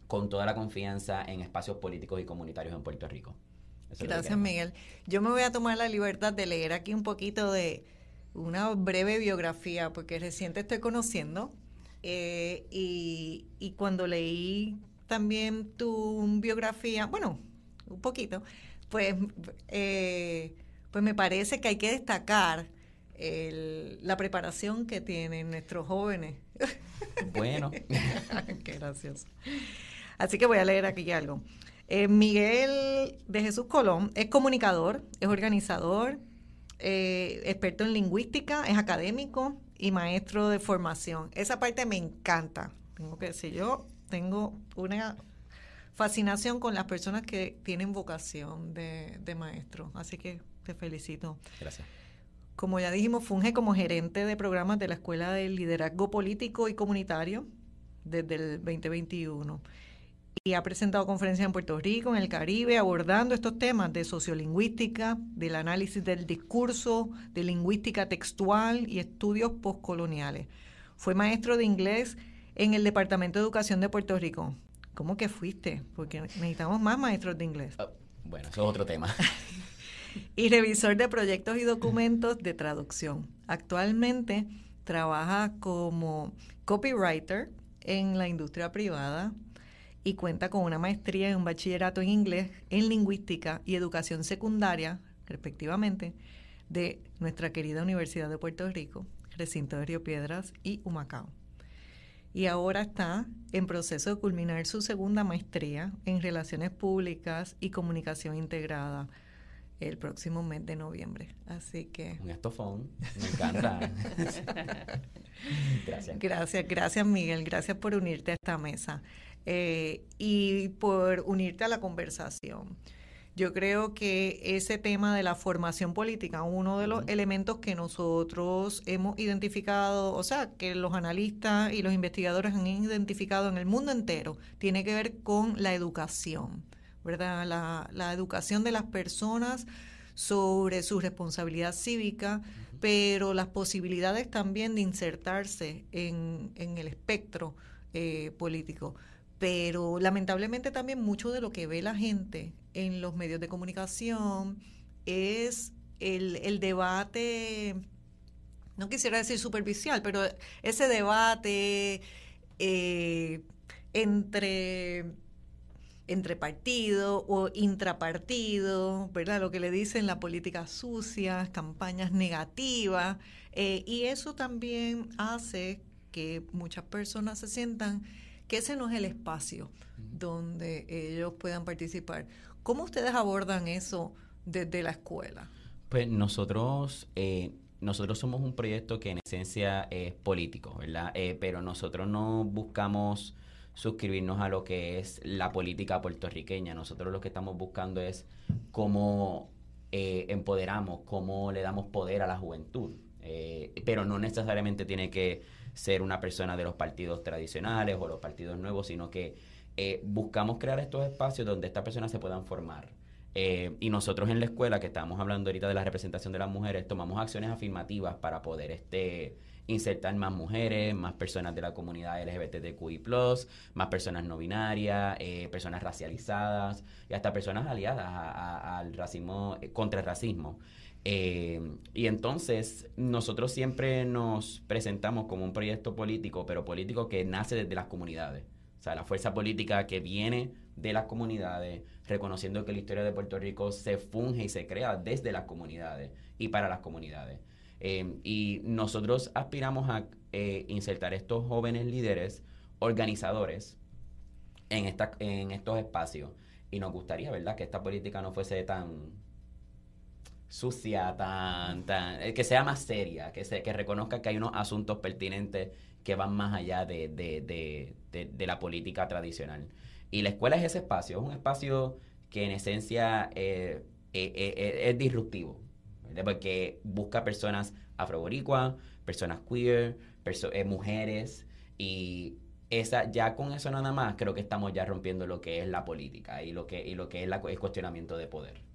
con toda la confianza en espacios políticos y comunitarios en Puerto Rico. Gracias, Miguel. Yo me voy a tomar la libertad de leer aquí un poquito de una breve biografía, porque recién te estoy conociendo. Eh, y, y, cuando leí también tu biografía, bueno, un poquito, pues, eh, pues me parece que hay que destacar la preparación que tienen nuestros jóvenes. Bueno. Qué gracioso. Así que voy a leer aquí algo. Eh, Miguel de Jesús Colón es comunicador, es organizador, eh, experto en lingüística, es académico y maestro de formación. Esa parte me encanta. Tengo que decir, yo tengo una fascinación con las personas que tienen vocación de, de maestro. Así que te felicito. Gracias. Como ya dijimos, funge como gerente de programas de la Escuela de Liderazgo Político y Comunitario desde el 2021 y ha presentado conferencias en Puerto Rico, en el Caribe, abordando estos temas de sociolingüística, del análisis del discurso, de lingüística textual y estudios postcoloniales. Fue maestro de inglés en el Departamento de Educación de Puerto Rico. ¿Cómo que fuiste? Porque necesitamos más maestros de inglés. Ah, bueno, eso es otro tema. y revisor de proyectos y documentos de traducción. Actualmente trabaja como copywriter en la industria privada, y cuenta con una maestría y un bachillerato en inglés, en lingüística y educación secundaria, respectivamente, de nuestra querida Universidad de Puerto Rico, recinto de Río Piedras y Humacao. Y ahora está en proceso de culminar su segunda maestría en Relaciones Públicas y Comunicación Integrada el próximo mes de noviembre. Así que... Un estofón, me encanta. gracias. Gracias, gracias Miguel, gracias por unirte a esta mesa. Eh, y por unirte a la conversación. Yo creo que ese tema de la formación política, uno de los elementos que nosotros hemos identificado, o sea, que los analistas y los investigadores han identificado en el mundo entero, tiene que ver con la educación, ¿verdad? La, la educación de las personas sobre su responsabilidad cívica, pero las posibilidades también de insertarse en, en el espectro eh, político pero lamentablemente también mucho de lo que ve la gente en los medios de comunicación es el, debate, no quisiera decir superficial, pero ese debate eh, entre entre partido o intrapartido, ¿verdad? Lo que le dicen la política sucia, campañas negativas, eh, y eso también hace que muchas personas se sientan que ese no es el espacio donde ellos puedan participar. ¿Cómo ustedes abordan eso desde la escuela? Pues nosotros, eh, nosotros somos un proyecto que en esencia es político, ¿verdad? Eh, pero nosotros no buscamos suscribirnos a lo que es la política puertorriqueña. Nosotros lo que estamos buscando es cómo eh, empoderamos, cómo le damos poder a la juventud. pero no necesariamente tiene que ser una persona de los partidos tradicionales o los partidos nuevos, sino que eh, buscamos crear estos espacios donde estas personas se puedan formar. Eh, y nosotros en la escuela, que estamos hablando ahorita de la representación de las mujeres, tomamos acciones afirmativas para poder este, insertar más mujeres, más personas de la comunidad LGBTQI+, más personas no binarias, eh, personas racializadas y hasta personas aliadas al racismo, contra el racismo. Eh, y entonces nosotros siempre nos presentamos como un proyecto político, pero político que nace desde las comunidades. O sea, la fuerza política que viene de las comunidades, reconociendo que la historia de Puerto Rico se funge y se crea desde las comunidades y para las comunidades. Eh, y nosotros aspiramos a eh, insertar estos jóvenes líderes, organizadores, en, esta, en estos espacios. Y nos gustaría, ¿verdad?, que esta política no fuese tan sucia, tan, tan, eh, que sea más seria, que, se, que reconozca que hay unos asuntos pertinentes que van más allá de, de, de, la política tradicional. Y la escuela es ese espacio, es un espacio que en esencia eh, eh, es disruptivo, porque busca personas afroboricuas, personas queer, mujeres, y esa, ya con eso nada más creo que estamos ya rompiendo lo que es la política y lo que, y lo que es la, el cuestionamiento de poder.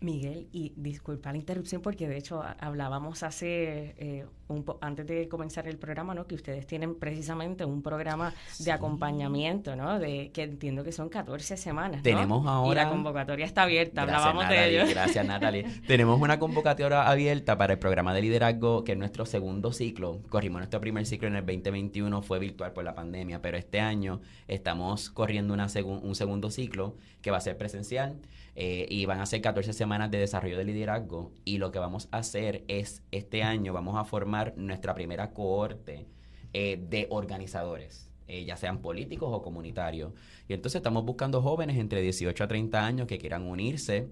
Miguel, y disculpa la interrupción porque de hecho hablábamos hace eh, un antes de comenzar el programa, ¿no? Que ustedes tienen precisamente un programa de acompañamiento, ¿no? De que entiendo que son 14 semanas. Tenemos ahora. Y la convocatoria está abierta. Hablábamos de ello. Gracias, Natalie. Tenemos una convocatoria abierta para el programa de liderazgo, que es nuestro segundo ciclo. Corrimos nuestro primer ciclo en el 2021, fue virtual por la pandemia, pero este año estamos corriendo una un segundo ciclo que va a ser presencial. Eh, y van a ser 14 semanas de desarrollo de liderazgo y lo que vamos a hacer es, este año vamos a formar nuestra primera cohorte eh, de organizadores. Eh, ya sean políticos o comunitarios. Y entonces estamos buscando jóvenes entre 18 a 30 años que quieran unirse.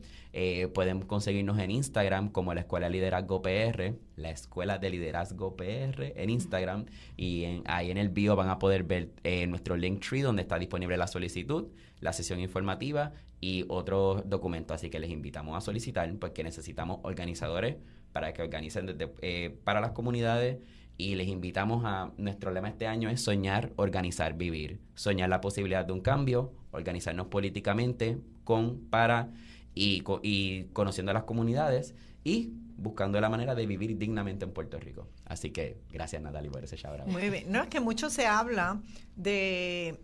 pueden conseguirnos en Instagram como la Escuela de Liderazgo PR, la Escuela de Liderazgo PR en Instagram. Y ahí en el bio van a poder ver nuestro link tree donde está disponible la solicitud, la sesión informativa y otros documentos. Así que les invitamos a solicitar porque necesitamos organizadores para que organicen desde, eh, para las comunidades y les invitamos a, nuestro lema este año es soñar, organizar, vivir. Soñar la posibilidad de un cambio, organizarnos políticamente con, para y, y conociendo a las comunidades y buscando la manera de vivir dignamente en Puerto Rico. Así que gracias Natalie por ese chabra. Muy bien. No es que mucho se habla de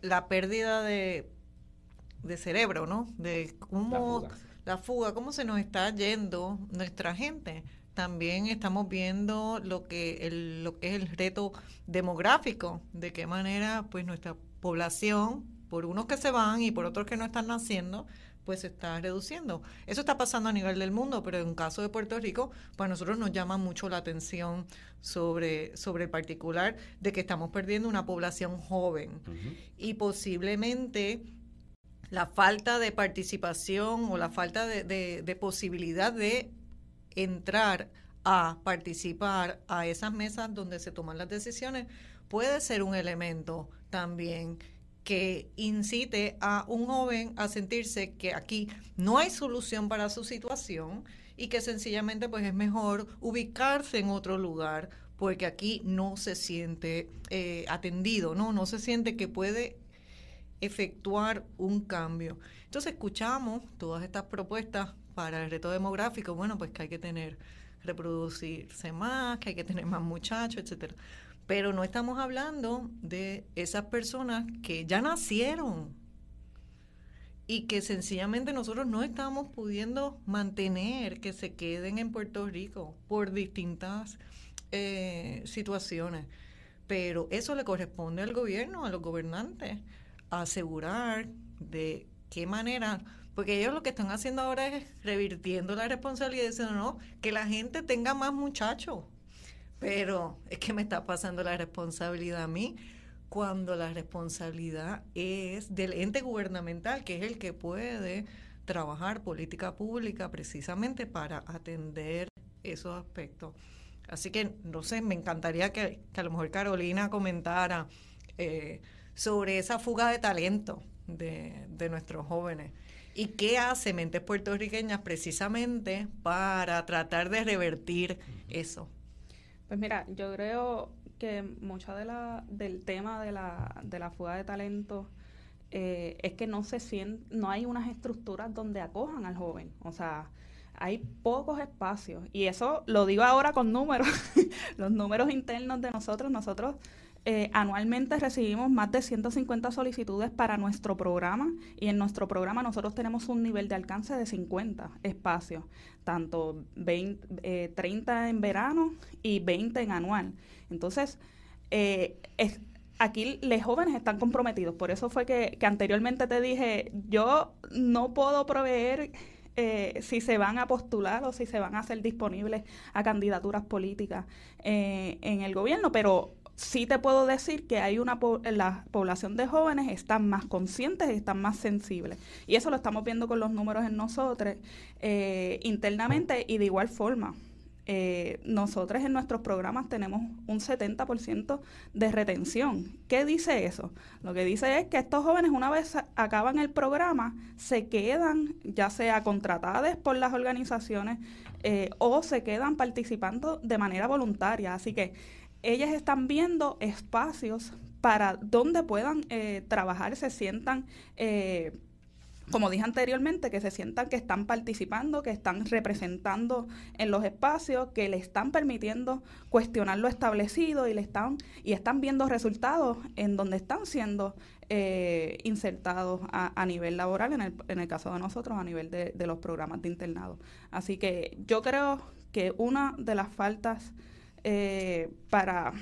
la pérdida de de cerebro, ¿no? De cómo la fuga. cómo se nos está yendo nuestra gente. También estamos viendo lo que el, lo que es el reto demográfico, de qué manera pues nuestra población, por unos que se van y por otros que no están naciendo, pues se está reduciendo. Eso está pasando a nivel del mundo, pero en el caso de Puerto Rico, pues a nosotros nos llama mucho la atención sobre, sobre el particular de que estamos perdiendo una población joven y posiblemente la falta de participación o la falta de, posibilidad de entrar a participar a esas mesas donde se toman las decisiones puede ser un elemento también que incite a un joven a sentirse que aquí no hay solución para su situación y que sencillamente pues es mejor ubicarse en otro lugar porque aquí no se siente eh, atendido, ¿no? No se siente que puede efectuar un cambio. Entonces escuchamos todas estas propuestas para el reto demográfico, bueno, pues que hay que tener, reproducirse más, que hay que tener más muchachos, etcétera. Pero no estamos hablando de esas personas que ya nacieron y que sencillamente nosotros no estamos pudiendo mantener que se queden en Puerto Rico por distintas eh, situaciones. Pero eso le corresponde al gobierno, a los gobernantes asegurar de qué manera, porque ellos lo que están haciendo ahora es revirtiendo la responsabilidad y diciendo, no, que la gente tenga más muchachos. Pero es que me está pasando la responsabilidad a mí cuando la responsabilidad es del ente gubernamental, que es el que puede trabajar política pública precisamente para atender esos aspectos. Así que, no sé, me encantaría que, a lo mejor Carolina comentara eh, sobre esa fuga de talento de, nuestros jóvenes. ¿Y qué hace Mentes Puertorriqueñas precisamente para tratar de revertir eso? Pues mira, yo creo que mucho de la, del tema de la, de la fuga de talento eh, es que no se siente, no hay unas estructuras donde acojan al joven. O sea, hay pocos espacios. Y eso lo digo ahora con números, los números internos de nosotros. Nosotros eh, anualmente recibimos más de 150 solicitudes para nuestro programa y en nuestro programa nosotros tenemos un nivel de alcance de 50 espacios, tanto 20, 30 eh, en verano y 20 en anual. Entonces, eh, aquí los jóvenes están comprometidos, por eso fue que, anteriormente te dije, yo no puedo proveer si se van a postular o si se van a hacer disponibles a candidaturas políticas en el gobierno, pero sí te puedo decir que hay una la población de jóvenes están más conscientes y están más sensibles. Y eso lo estamos viendo con los números en nosotros eh, internamente y de igual forma. Eh, nosotros en nuestros programas tenemos un 70% de retención. ¿Qué dice eso? Lo que dice es que estos jóvenes una vez acaban el programa se quedan ya sea contratados por las organizaciones eh, o se quedan participando de manera voluntaria. Así que ellas están viendo espacios para donde puedan eh, trabajar, se sientan eh, como dije anteriormente, que se sientan que están participando, que están representando en los espacios, que le están permitiendo cuestionar lo establecido y le están y están viendo resultados en donde están siendo eh, insertados a, nivel laboral, en el, en el caso de nosotros, a nivel de, de los programas de internado. Así que yo creo que una de las faltas eh, para,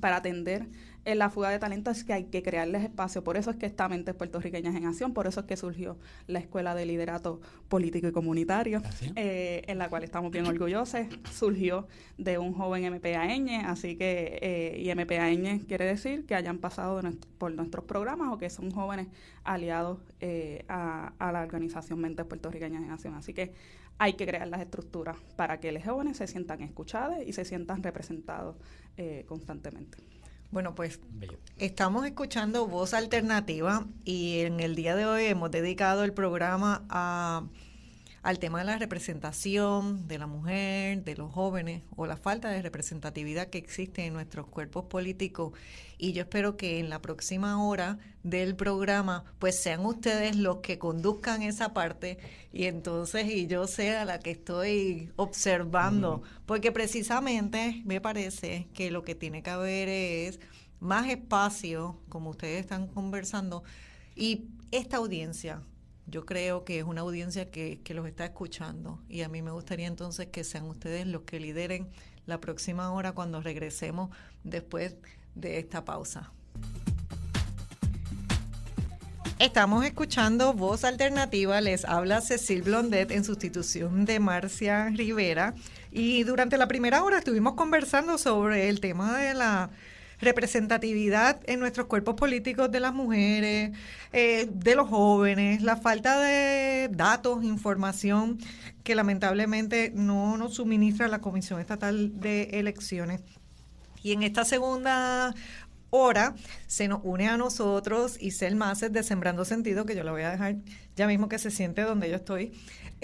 para atender en la fuga de talento es que hay que crearles espacio. Por eso es que esta mente puertorriqueña en acción, por eso es que surgió la Escuela de Liderato Político y Comunitario, eh, en la cual estamos bien orgullosos. Surgió de un joven MPAeñe, así que, eh, y MPAeñe quiere decir que hayan pasado por nuestros programas o que son jóvenes aliados eh, a, a, la organización Mentes Puertorriqueñas en Acción. Así que hay que crear las estructuras para que los jóvenes se sientan escuchados y se sientan representados eh, constantemente. Bueno, pues estamos escuchando Voz Alternativa y en el día de hoy hemos dedicado el programa a al tema de la representación de la mujer, de los jóvenes o la falta de representatividad que existe en nuestros cuerpos políticos. Y yo espero que en la próxima hora del programa pues sean ustedes los que conduzcan esa parte. Y entonces y yo sea la que estoy observando, porque precisamente me parece que lo que tiene que haber es más espacio, como ustedes están conversando, y esta audiencia yo creo que es una audiencia que, los está escuchando y a mí me gustaría entonces que sean ustedes los que lideren la próxima hora cuando regresemos después de esta pausa. Estamos escuchando Voz Alternativa, les habla Cecil Blondet en sustitución de Marcia Rivera y durante la primera hora estuvimos conversando sobre el tema de la representatividad en nuestros cuerpos políticos de las mujeres, eh, de los jóvenes, la falta de datos, información que lamentablemente no nos suministra la Comisión Estatal de Elecciones. Y en esta segunda hora se nos une a nosotros Isel Maces de Sembrando Sentido, que yo la voy a dejar ya mismo que se siente donde yo estoy,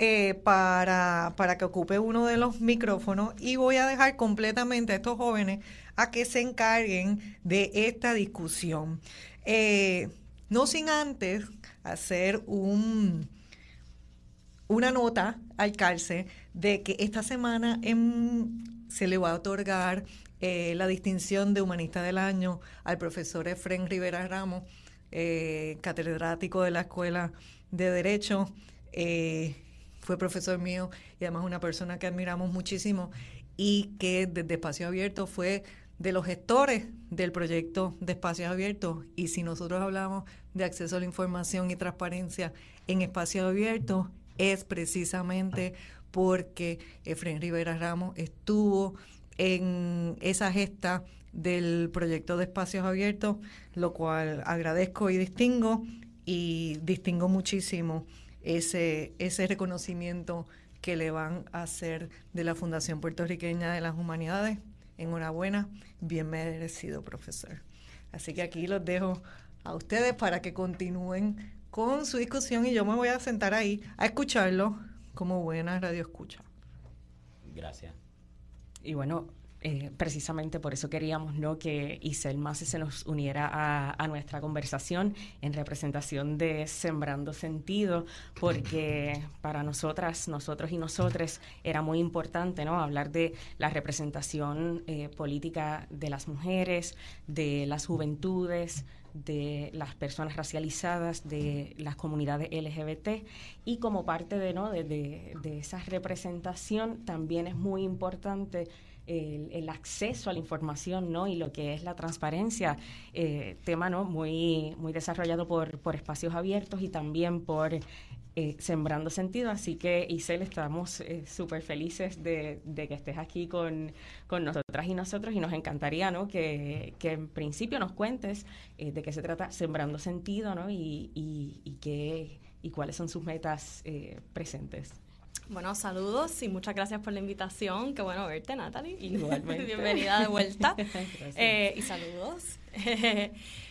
eh, para, para que ocupe uno de los micrófonos y voy a dejar completamente a estos jóvenes a que se encarguen de esta discusión. Eh, no sin antes hacer un, una nota al calce de que esta semana se le va a otorgar eh, la distinción de Humanista del Año al profesor Efren Rivera Ramos, catedrático de la Escuela de Derecho. Fue profesor mío y además una persona que admiramos muchísimo y que desde Espacio Abierto fue de los gestores del proyecto de espacios abiertos. Y si nosotros hablamos de acceso a la información y transparencia en espacios abiertos, es precisamente porque Efraín Rivera Ramos estuvo en esa gesta del proyecto de espacios abiertos, lo cual agradezco y distingo y distingo muchísimo ese, ese reconocimiento que le van a hacer de la Fundación Puertorriqueña de las Humanidades Enhorabuena, bien merecido, profesor. Así que aquí los dejo a ustedes para que continúen con su discusión y yo me voy a sentar ahí a escucharlo como buena radio escucha. Gracias. Y bueno, eh, precisamente por eso queríamos ¿no? que Isel Mase se nos uniera a, nuestra conversación en representación de Sembrando Sentido, porque para nosotras, nosotros y nosotras era muy importante ¿no? hablar de la representación eh, política de las mujeres, de las juventudes, de las personas racializadas, de las comunidades LGBT y como parte de, ¿no? de, de esa representación también es muy importante el, acceso a la información ¿no? y lo que es la transparencia, eh, tema ¿no? muy, muy desarrollado por, por espacios abiertos y también por eh, Sembrando Sentido. Así que, Isel, estamos eh, súper felices de, que estés aquí con, nosotras y nosotros y nos encantaría ¿no? que, que en principio nos cuentes de qué se trata Sembrando Sentido ¿no? y, y, qué, y cuáles son sus metas presentes. Bueno, saludos y muchas gracias por la invitación. Qué bueno verte, Natalie. Igualmente. Bienvenida de vuelta. eh, y saludos.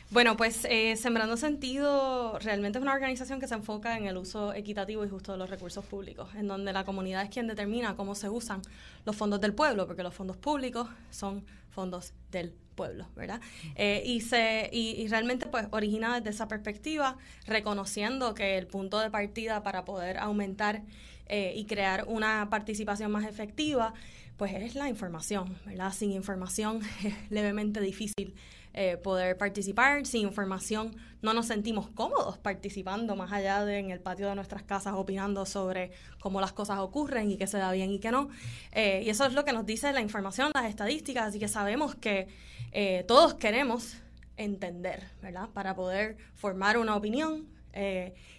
Bueno, pues eh, Sembrando Sentido realmente es una organización que se enfoca en el uso equitativo y justo de los recursos públicos, en donde la comunidad es quien determina cómo se usan los fondos del pueblo, porque los fondos públicos son fondos del pueblo, ¿verdad? Eh, y, se, y, realmente pues origina desde esa perspectiva, reconociendo que el punto de partida para poder aumentar eh, y crear una participación más efectiva, pues es la información, ¿verdad? Sin información es levemente difícil eh, poder participar. Sin información no nos sentimos cómodos participando más allá de en el patio de nuestras casas opinando sobre cómo las cosas ocurren y qué se da bien y qué no. Eh, y eso es lo que nos dice la información, las estadísticas, así que sabemos que eh, todos queremos entender, ¿verdad? Para poder formar una opinión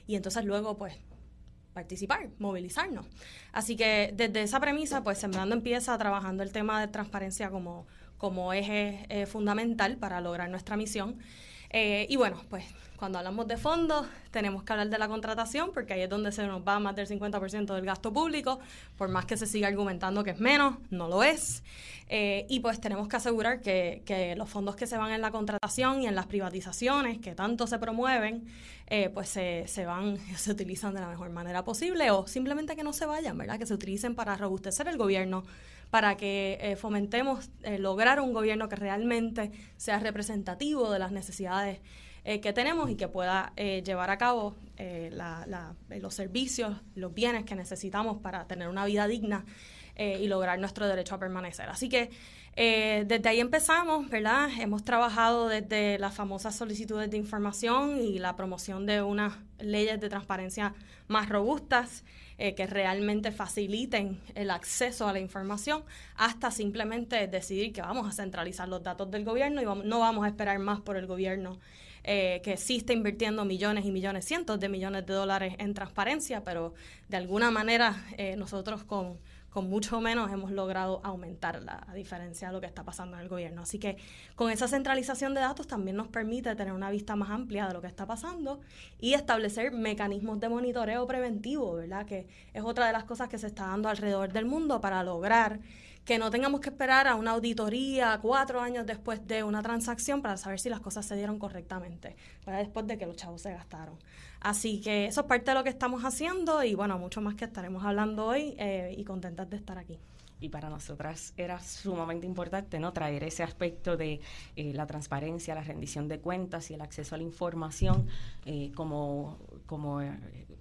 y entonces luego pues participar, movilizarnos. Así que desde esa premisa, pues Sembrando empieza trabajando el tema de transparencia como, como eje eh, fundamental para lograr nuestra misión. Eh, y bueno, pues cuando hablamos de fondos, tenemos que hablar de la contratación, porque ahí es donde se nos va más del 50% del gasto público, por más que se siga argumentando que es menos, no lo es. Eh, y pues tenemos que asegurar que, que, los fondos que se van en la contratación y en las privatizaciones que tanto se promueven, pues se, se van, se utilizan de la mejor manera posible o simplemente que no se vayan, ¿verdad? Que se utilicen para robustecer el gobierno para que eh, fomentemos eh, lograr un gobierno que realmente sea representativo de las necesidades eh, que tenemos y que pueda llevar a cabo los servicios, los bienes que necesitamos para tener una vida digna y lograr nuestro derecho a permanecer. Así que desde ahí empezamos, ¿verdad? Hemos trabajado desde las famosas solicitudes de información y la promoción de unas leyes de transparencia más robustas. Eh, que realmente faciliten el acceso a la información, hasta simplemente decidir que vamos a centralizar los datos del gobierno y no vamos a esperar más por el gobierno eh, que sí está invirtiendo millones y millones, cientos de millones de dólares en transparencia, pero de alguna manera eh, nosotros con con mucho menos hemos logrado aumentar la diferencia de lo que está pasando en el gobierno. Así que con esa centralización de datos también nos permite tener una vista más amplia de lo que está pasando y establecer mecanismos de monitoreo preventivo, ¿verdad? Que es otra de las cosas que se está dando alrededor del mundo para lograr que no tengamos que esperar a una auditoría cuatro años después de una transacción para saber si las cosas se dieron correctamente, después de que los chavos se gastaron. Así que eso es parte de lo que estamos haciendo y bueno, mucho más que estaremos hablando hoy eh, y contentas de estar aquí. Y para nosotras era sumamente importante no traer ese aspecto de eh, la transparencia, la rendición de cuentas y el acceso a la información eh, como, como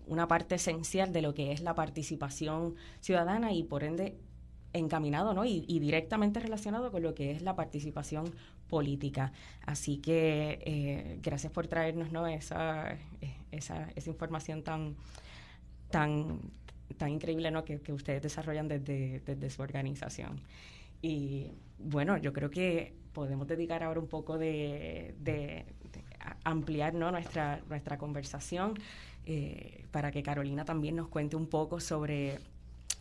una parte esencial de lo que es la participación ciudadana y por ende encaminado ¿no? y, directamente relacionado con lo que es la participación política. Así que eh, gracias por traernos ¿no? esa, esa, esa información tan, tan, tan increíble ¿no? que, ustedes desarrollan desde, desde su organización. Y bueno, yo creo que podemos dedicar ahora un poco de, de, ampliar ¿no? nuestra, nuestra conversación eh, para que Carolina también nos cuente un poco sobre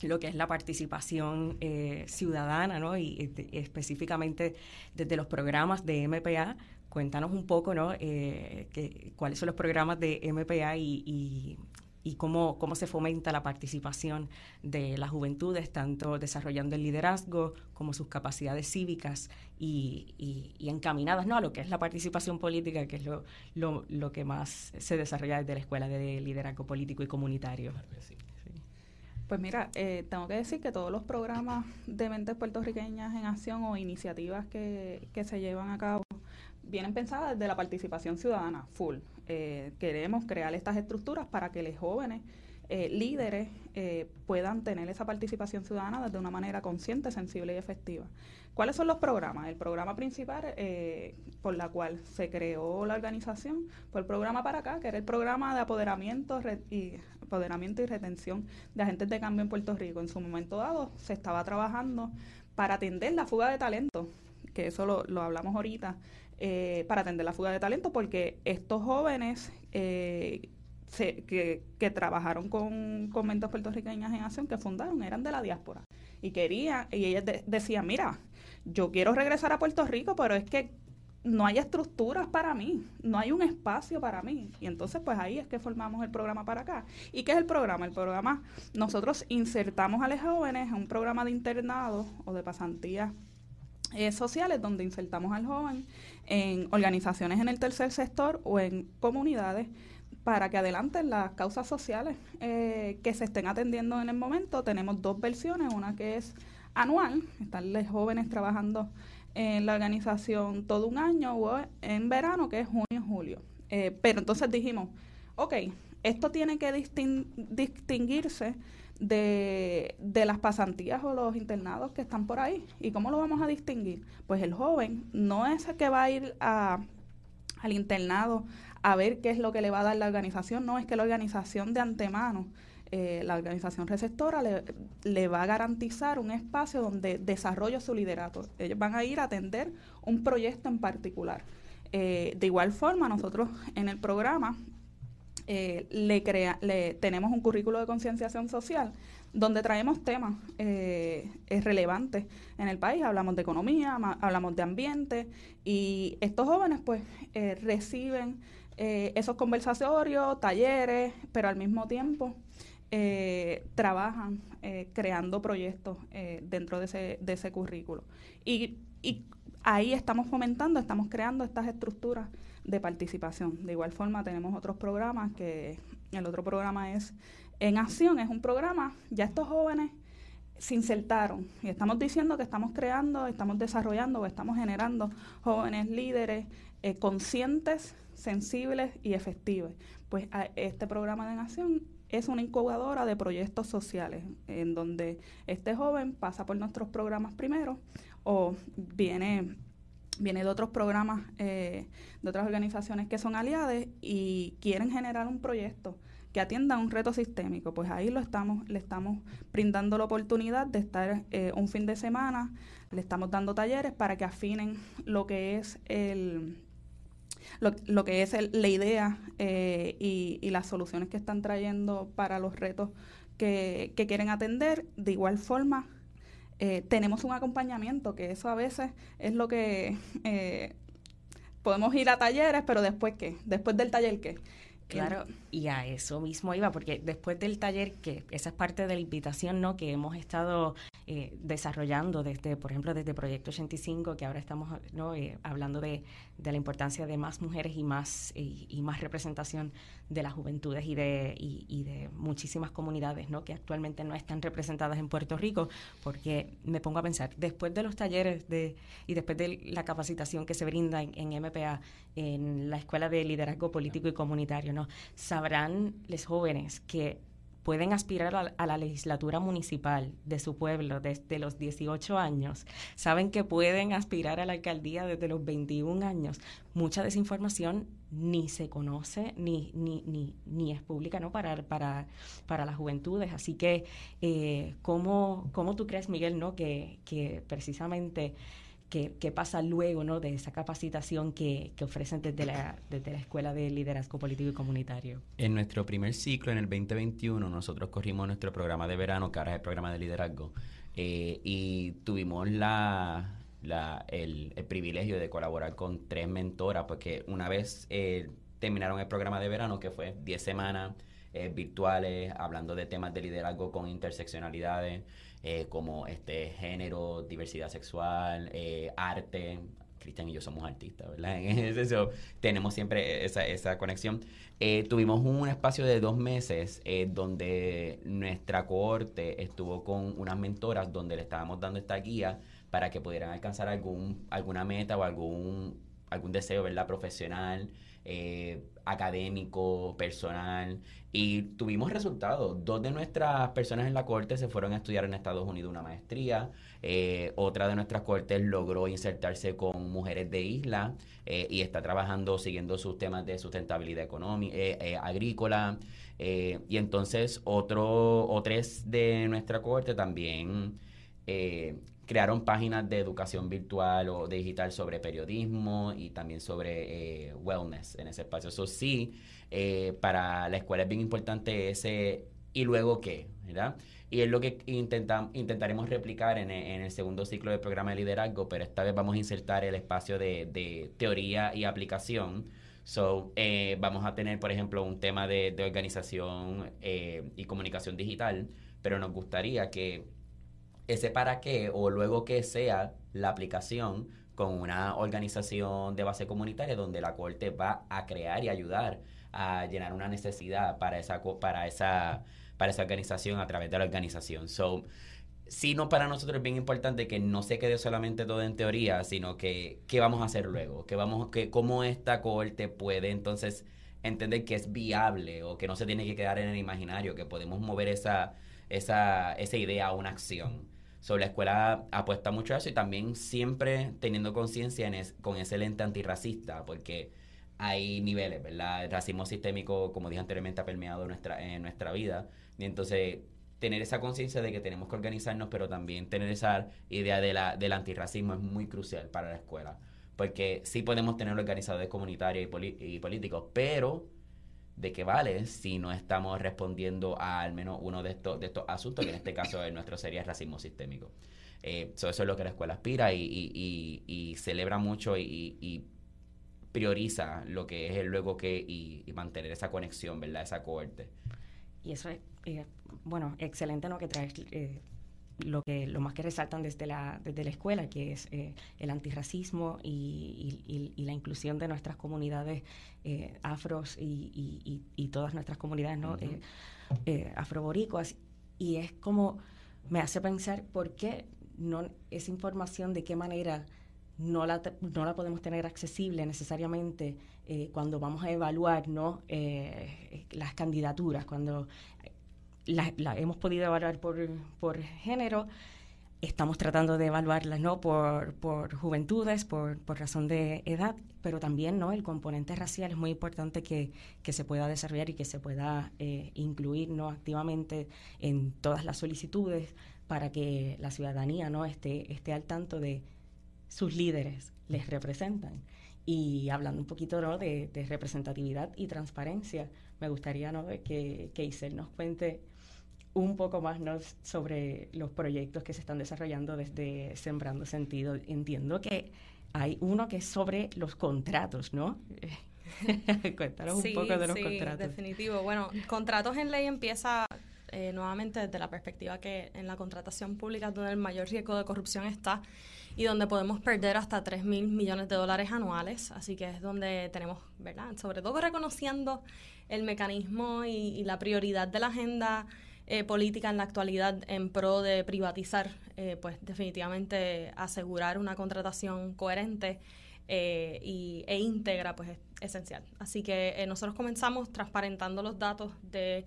lo que es la participación eh, ciudadana, ¿no? Y, específicamente desde los programas de MPA, cuéntanos un poco, ¿no? Eh, cuáles son los programas de MPA y, cómo, cómo se fomenta la participación de las juventudes, tanto desarrollando el liderazgo como sus capacidades cívicas y, encaminadas ¿no? a lo que es la participación política, que es lo, lo, que más se desarrolla desde la Escuela de Liderazgo Político y Comunitario. Pues mira, eh, tengo que decir que todos los programas de mentes puertorriqueñas en acción o iniciativas que, que se llevan a cabo vienen pensadas desde la participación ciudadana, full. Eh, queremos crear estas estructuras para que los jóvenes eh, líderes puedan tener esa participación ciudadana desde una manera consciente, sensible y efectiva. ¿Cuáles son los programas? El programa principal por la cual se creó la organización fue el programa para acá, que era el programa de apoderamiento y empoderamiento y retención de agentes de cambio en Puerto Rico. En su momento dado se estaba trabajando para atender la fuga de talento, que eso lo, hablamos ahorita, eh, para atender la fuga de talento, porque estos jóvenes eh, que, que, trabajaron con, con mentos puertorriqueñas en acción, que fundaron, eran de la diáspora. Y querían, y ellas decían, mira, yo quiero regresar a Puerto Rico, pero es que no hay estructuras para mí, no hay un espacio para mí. Y entonces, pues ahí es que formamos el programa para acá. ¿Y qué es el programa? El programa, nosotros insertamos a los jóvenes en un programa de internado o de pasantía eh, sociales donde insertamos al joven en organizaciones en el tercer sector o en comunidades para que adelanten las causas sociales eh, que se estén atendiendo en el momento. Tenemos dos versiones, una que es anual, están los jóvenes trabajando en la organización todo un año o en verano, que es junio y julio. Eh, pero entonces dijimos, ok, esto tiene que distinguirse de, las pasantías o los internados que están por ahí. ¿Y cómo lo vamos a distinguir? Pues el joven no es el que va a ir a, al internado a ver qué es lo que le va a dar la organización, no, es que la organización de antemano, eh, la organización receptora le, va a garantizar un espacio donde desarrolle su liderato. Ellos van a ir a atender un proyecto en particular. Eh, de igual forma, nosotros en el programa eh, le, crea, le tenemos un currículo de concienciación social donde traemos temas relevantes en el país. Hablamos de economía, hablamos de ambiente y estos jóvenes pues reciben esos conversatorios, talleres, pero al mismo tiempo trabajan creando proyectos dentro de ese, de ese currículo. Y, y ahí estamos fomentando, estamos creando estas estructuras de participación. De igual forma tenemos otros programas que el otro programa es En Acción, es un programa, ya estos jóvenes se insertaron y estamos diciendo que estamos creando, estamos desarrollando o estamos generando jóvenes líderes eh, conscientes, sensibles y efectivos. Pues este programa de En Acción es una incubadora de proyectos sociales en donde este joven pasa por nuestros programas primero o viene viene de otros programas, eh, de otras organizaciones que son aliadas y quieren generar un proyecto que atienda un reto sistémico. Pues ahí lo estamos, le estamos brindando la oportunidad de estar eh, un fin de semana, le estamos dando talleres para que afinen lo que es el lo, que es la idea eh, y, las soluciones que están trayendo para los retos que, que quieren atender. De igual forma, eh, tenemos un acompañamiento, que eso a veces es lo que eh, podemos ir a talleres, pero después qué, después del taller qué. Claro, y a eso mismo iba, porque después del taller, que esa es parte de la invitación ¿no? que hemos estado eh, desarrollando desde, por ejemplo, desde Proyecto 85, que ahora estamos ¿no? Eh, hablando de, de, la importancia de más mujeres y más, y, más representación de las juventudes y de, y, de muchísimas comunidades ¿no? que actualmente no están representadas en Puerto Rico, porque me pongo a pensar, después de los talleres de, y después de la capacitación que se brinda en, en MPA, en la Escuela de Liderazgo Político y Comunitario, ¿no? Sabrán los jóvenes que pueden aspirar a, la legislatura municipal de su pueblo desde los 18 años, saben que pueden aspirar a la alcaldía desde los 21 años. Mucha desinformación ni se conoce ni, ni, ni, ni es pública ¿no? para, para, para las juventudes. Así que, eh, ¿cómo, ¿cómo, tú crees, Miguel, ¿no? que, que precisamente qué, pasa luego ¿no? de esa capacitación que, ofrecen desde la, desde la Escuela de Liderazgo Político y Comunitario. En nuestro primer ciclo, en el 2021, nosotros corrimos nuestro programa de verano, que ahora es el programa de liderazgo, eh, y tuvimos la, el, privilegio de colaborar con tres mentoras, porque una vez eh, terminaron el programa de verano, que fue 10 semanas eh, virtuales, hablando de temas de liderazgo con interseccionalidades, eh, como este género, diversidad sexual, eh, arte. Cristian y yo somos artistas, ¿verdad? En eso tenemos siempre esa, esa conexión. Eh, tuvimos un espacio de dos meses donde nuestra cohorte estuvo con unas mentoras donde le estábamos dando esta guía para que pudieran alcanzar algún, alguna meta o algún, algún deseo, ¿verdad? Profesional, académico, personal, y tuvimos resultados. Dos de nuestras personas en la corte se fueron a estudiar en Estados Unidos una maestría, eh, otra de nuestras cortes logró insertarse con mujeres de isla eh, y está trabajando siguiendo sus temas de sustentabilidad económica, agrícola, y entonces otro, o tres de nuestra corte también crearon páginas de educación virtual o digital sobre periodismo y también sobre eh, wellness en ese espacio. Eso sí, eh, para la escuela es bien importante ese y luego qué, ¿verdad? Y es lo que intentamos intentaremos replicar en, el segundo ciclo del programa de liderazgo, pero esta vez vamos a insertar el espacio de, teoría y aplicación. So, eh, vamos a tener, por ejemplo, un tema de, de organización y comunicación digital, pero nos gustaría que ese para qué o luego que sea la aplicación con una organización de base comunitaria donde la corte va a crear y ayudar a llenar una necesidad para esa para esa para esa organización a través de la organización. So, sí, no para nosotros es bien importante que no se quede solamente todo en teoría, sino que qué vamos a hacer luego, que vamos que cómo esta corte puede entonces entender que es viable o que no se tiene que quedar en el imaginario, que podemos mover esa esa esa idea a una acción. So, la escuela apuesta mucho a eso y también siempre teniendo conciencia con ese lente antirracista, porque hay niveles, ¿verdad? El racismo sistémico, como dije anteriormente, ha permeado nuestra, en nuestra vida. Y entonces, tener esa conciencia de que tenemos que organizarnos, pero también tener esa idea de la, del antirracismo es muy crucial para la escuela. Porque sí podemos tener organizadores comunitarios y, políticos, pero ¿de qué vale si no estamos respondiendo a al menos uno de estos, de estos asuntos, que en este caso el nuestro sería racismo sistémico? Eh, eso es lo que la escuela aspira y, y, celebra mucho y, prioriza lo que es el luego que y, mantener esa conexión, ¿verdad? Esa cohorte. Y eso es, eh, bueno, excelente lo que traes. Eh, lo que lo más que resaltan desde la desde la escuela que es eh, el antirracismo y, y, la inclusión de nuestras comunidades afros y, y, todas nuestras comunidades no afroboricuas. Y es como me hace pensar por qué no esa información de qué manera no la, no la podemos tener accesible necesariamente eh, cuando vamos a evaluar ¿no? Eh, las candidaturas, cuando la, hemos podido evaluar por, por género, estamos tratando de evaluarlas ¿no? por, por juventudes, por, por, razón de edad, pero también ¿no? el componente racial es muy importante que, que se pueda desarrollar y que se pueda eh, incluir ¿no? activamente en todas las solicitudes para que la ciudadanía ¿no? esté, esté al tanto de sus líderes les representan. Y hablando un poquito ¿no? de, representatividad y transparencia, me gustaría ¿no? que, que Isel nos cuente un poco más ¿no? sobre los proyectos que se están desarrollando desde Sembrando Sentido. Entiendo que hay uno que es sobre los contratos, ¿no? Cuéntanos un poco de los sí, Definitivo. Bueno, contratos en ley empieza eh, nuevamente desde la perspectiva que en la contratación pública donde el mayor riesgo de corrupción está y donde podemos perder hasta 3 mil millones de dólares anuales. Así que es donde tenemos, ¿verdad? Sobre todo reconociendo el mecanismo y, la prioridad de la agenda eh, política en la actualidad en pro de privatizar, eh, pues definitivamente asegurar una contratación coherente eh, y, e íntegra, pues es esencial. Así que nosotros comenzamos transparentando los datos de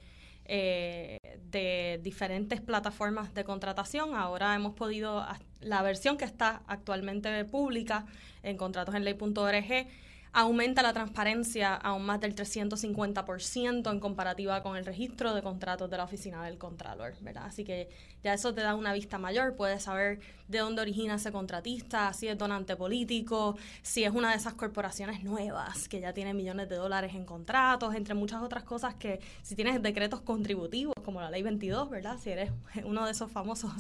eh, de diferentes plataformas de contratación. Ahora hemos podido, la versión que está actualmente pública en contratosenley.org aumenta la transparencia aún más del 350% en comparativa con el registro de contratos de la oficina del Contralor, ¿verdad? Así que ya eso te da una vista mayor, puedes saber de dónde origina ese contratista, si es donante político, si es una de esas corporaciones nuevas que ya tiene millones de dólares en contratos, entre muchas otras cosas que si tienes decretos contributivos como la ley 22, ¿verdad? Si eres uno de esos famosos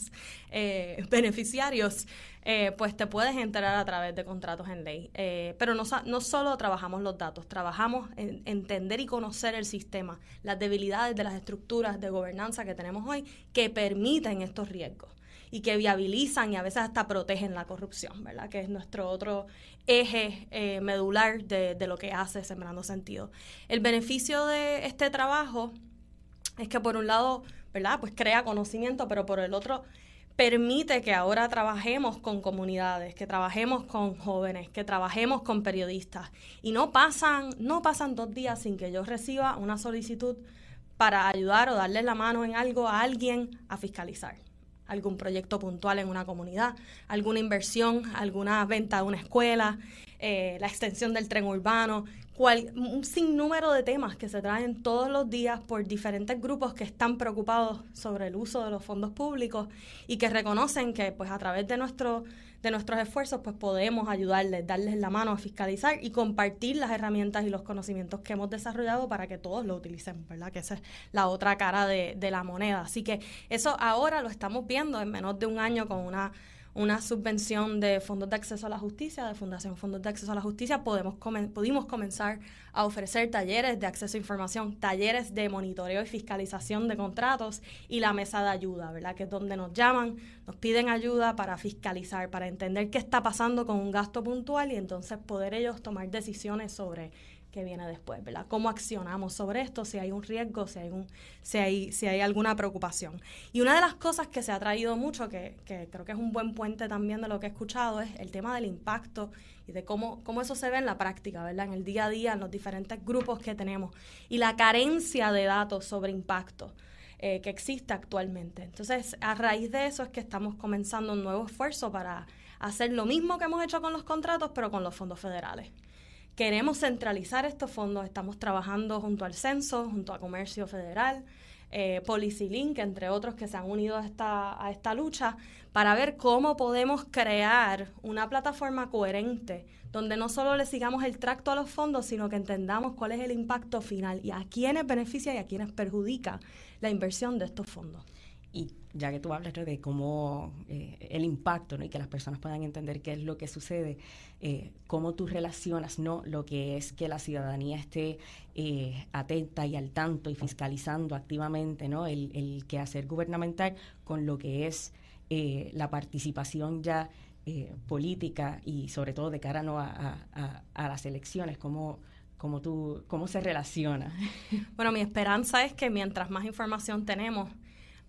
eh, beneficiarios, eh, pues te puedes enterar a través de contratos en ley. Eh, pero no, no solo trabajamos los datos, trabajamos en entender y conocer el sistema, las debilidades de las estructuras de gobernanza que tenemos hoy que permiten estos riesgos y que viabilizan y a veces hasta protegen la corrupción, ¿verdad? Que es nuestro otro eje eh, medular de, de lo que hace Sembrando Sentido. El beneficio de este trabajo es que por un lado, ¿verdad? Pues crea conocimiento, pero por el otro permite que ahora trabajemos con comunidades, que trabajemos con jóvenes, que trabajemos con periodistas. Y no pasan, no pasan dos días sin que yo reciba una solicitud para ayudar o darle la mano en algo a alguien a fiscalizar. Algún proyecto puntual en una comunidad, alguna inversión, alguna venta de una escuela, eh, la extensión del tren urbano, un sinnúmero de temas que se traen todos los días por diferentes grupos que están preocupados sobre el uso de los fondos públicos y que reconocen que pues a través de nuestro de nuestros esfuerzos pues podemos ayudarles, darles la mano a fiscalizar y compartir las herramientas y los conocimientos que hemos desarrollado para que todos lo utilicen, ¿verdad? Que esa es la otra cara de, de la moneda. Así que eso ahora lo estamos viendo en menos de un año con una una subvención de fondos de acceso a la justicia, de Fundación Fondos de Acceso a la Justicia, podemos pudimos comenzar a ofrecer talleres de acceso a información, talleres de monitoreo y fiscalización de contratos y la mesa de ayuda, ¿verdad? Que es donde nos llaman, nos piden ayuda para fiscalizar, para entender qué está pasando con un gasto puntual y entonces poder ellos tomar decisiones sobre que viene después, ¿verdad? ¿Cómo accionamos sobre esto? Si hay un riesgo, si hay, un, si hay, si hay alguna preocupación. Y una de las cosas que se ha traído mucho, que, que, creo que es un buen puente también de lo que he escuchado, es el tema del impacto y de cómo, cómo eso se ve en la práctica, ¿verdad? En el día a día, en los diferentes grupos que tenemos y la carencia de datos sobre impacto. Eh, que existe actualmente. Entonces, a raíz de eso es que estamos comenzando un nuevo esfuerzo para hacer lo mismo que hemos hecho con los contratos, pero con los fondos federales. Queremos centralizar estos fondos, estamos trabajando junto al Censo, junto a Comercio Federal, eh, PolicyLink, entre otros que se han unido a esta, a esta lucha, para ver cómo podemos crear una plataforma coherente donde no solo le sigamos el tracto a los fondos, sino que entendamos cuál es el impacto final y a quiénes beneficia y a quiénes perjudica la inversión de estos fondos. Y ya que tú hablas de cómo eh, el impacto y que las personas puedan entender qué es lo que sucede, eh, cómo tú relacionas ¿no? lo que es que la ciudadanía esté eh, atenta y al tanto y fiscalizando activamente ¿no? el, el quehacer gubernamental con lo que es la participación ya política y sobre todo de cara ¿no? a, a, a las elecciones, cómo, cómo, tú, cómo se relaciona. Bueno, mi esperanza es que mientras más información tenemos,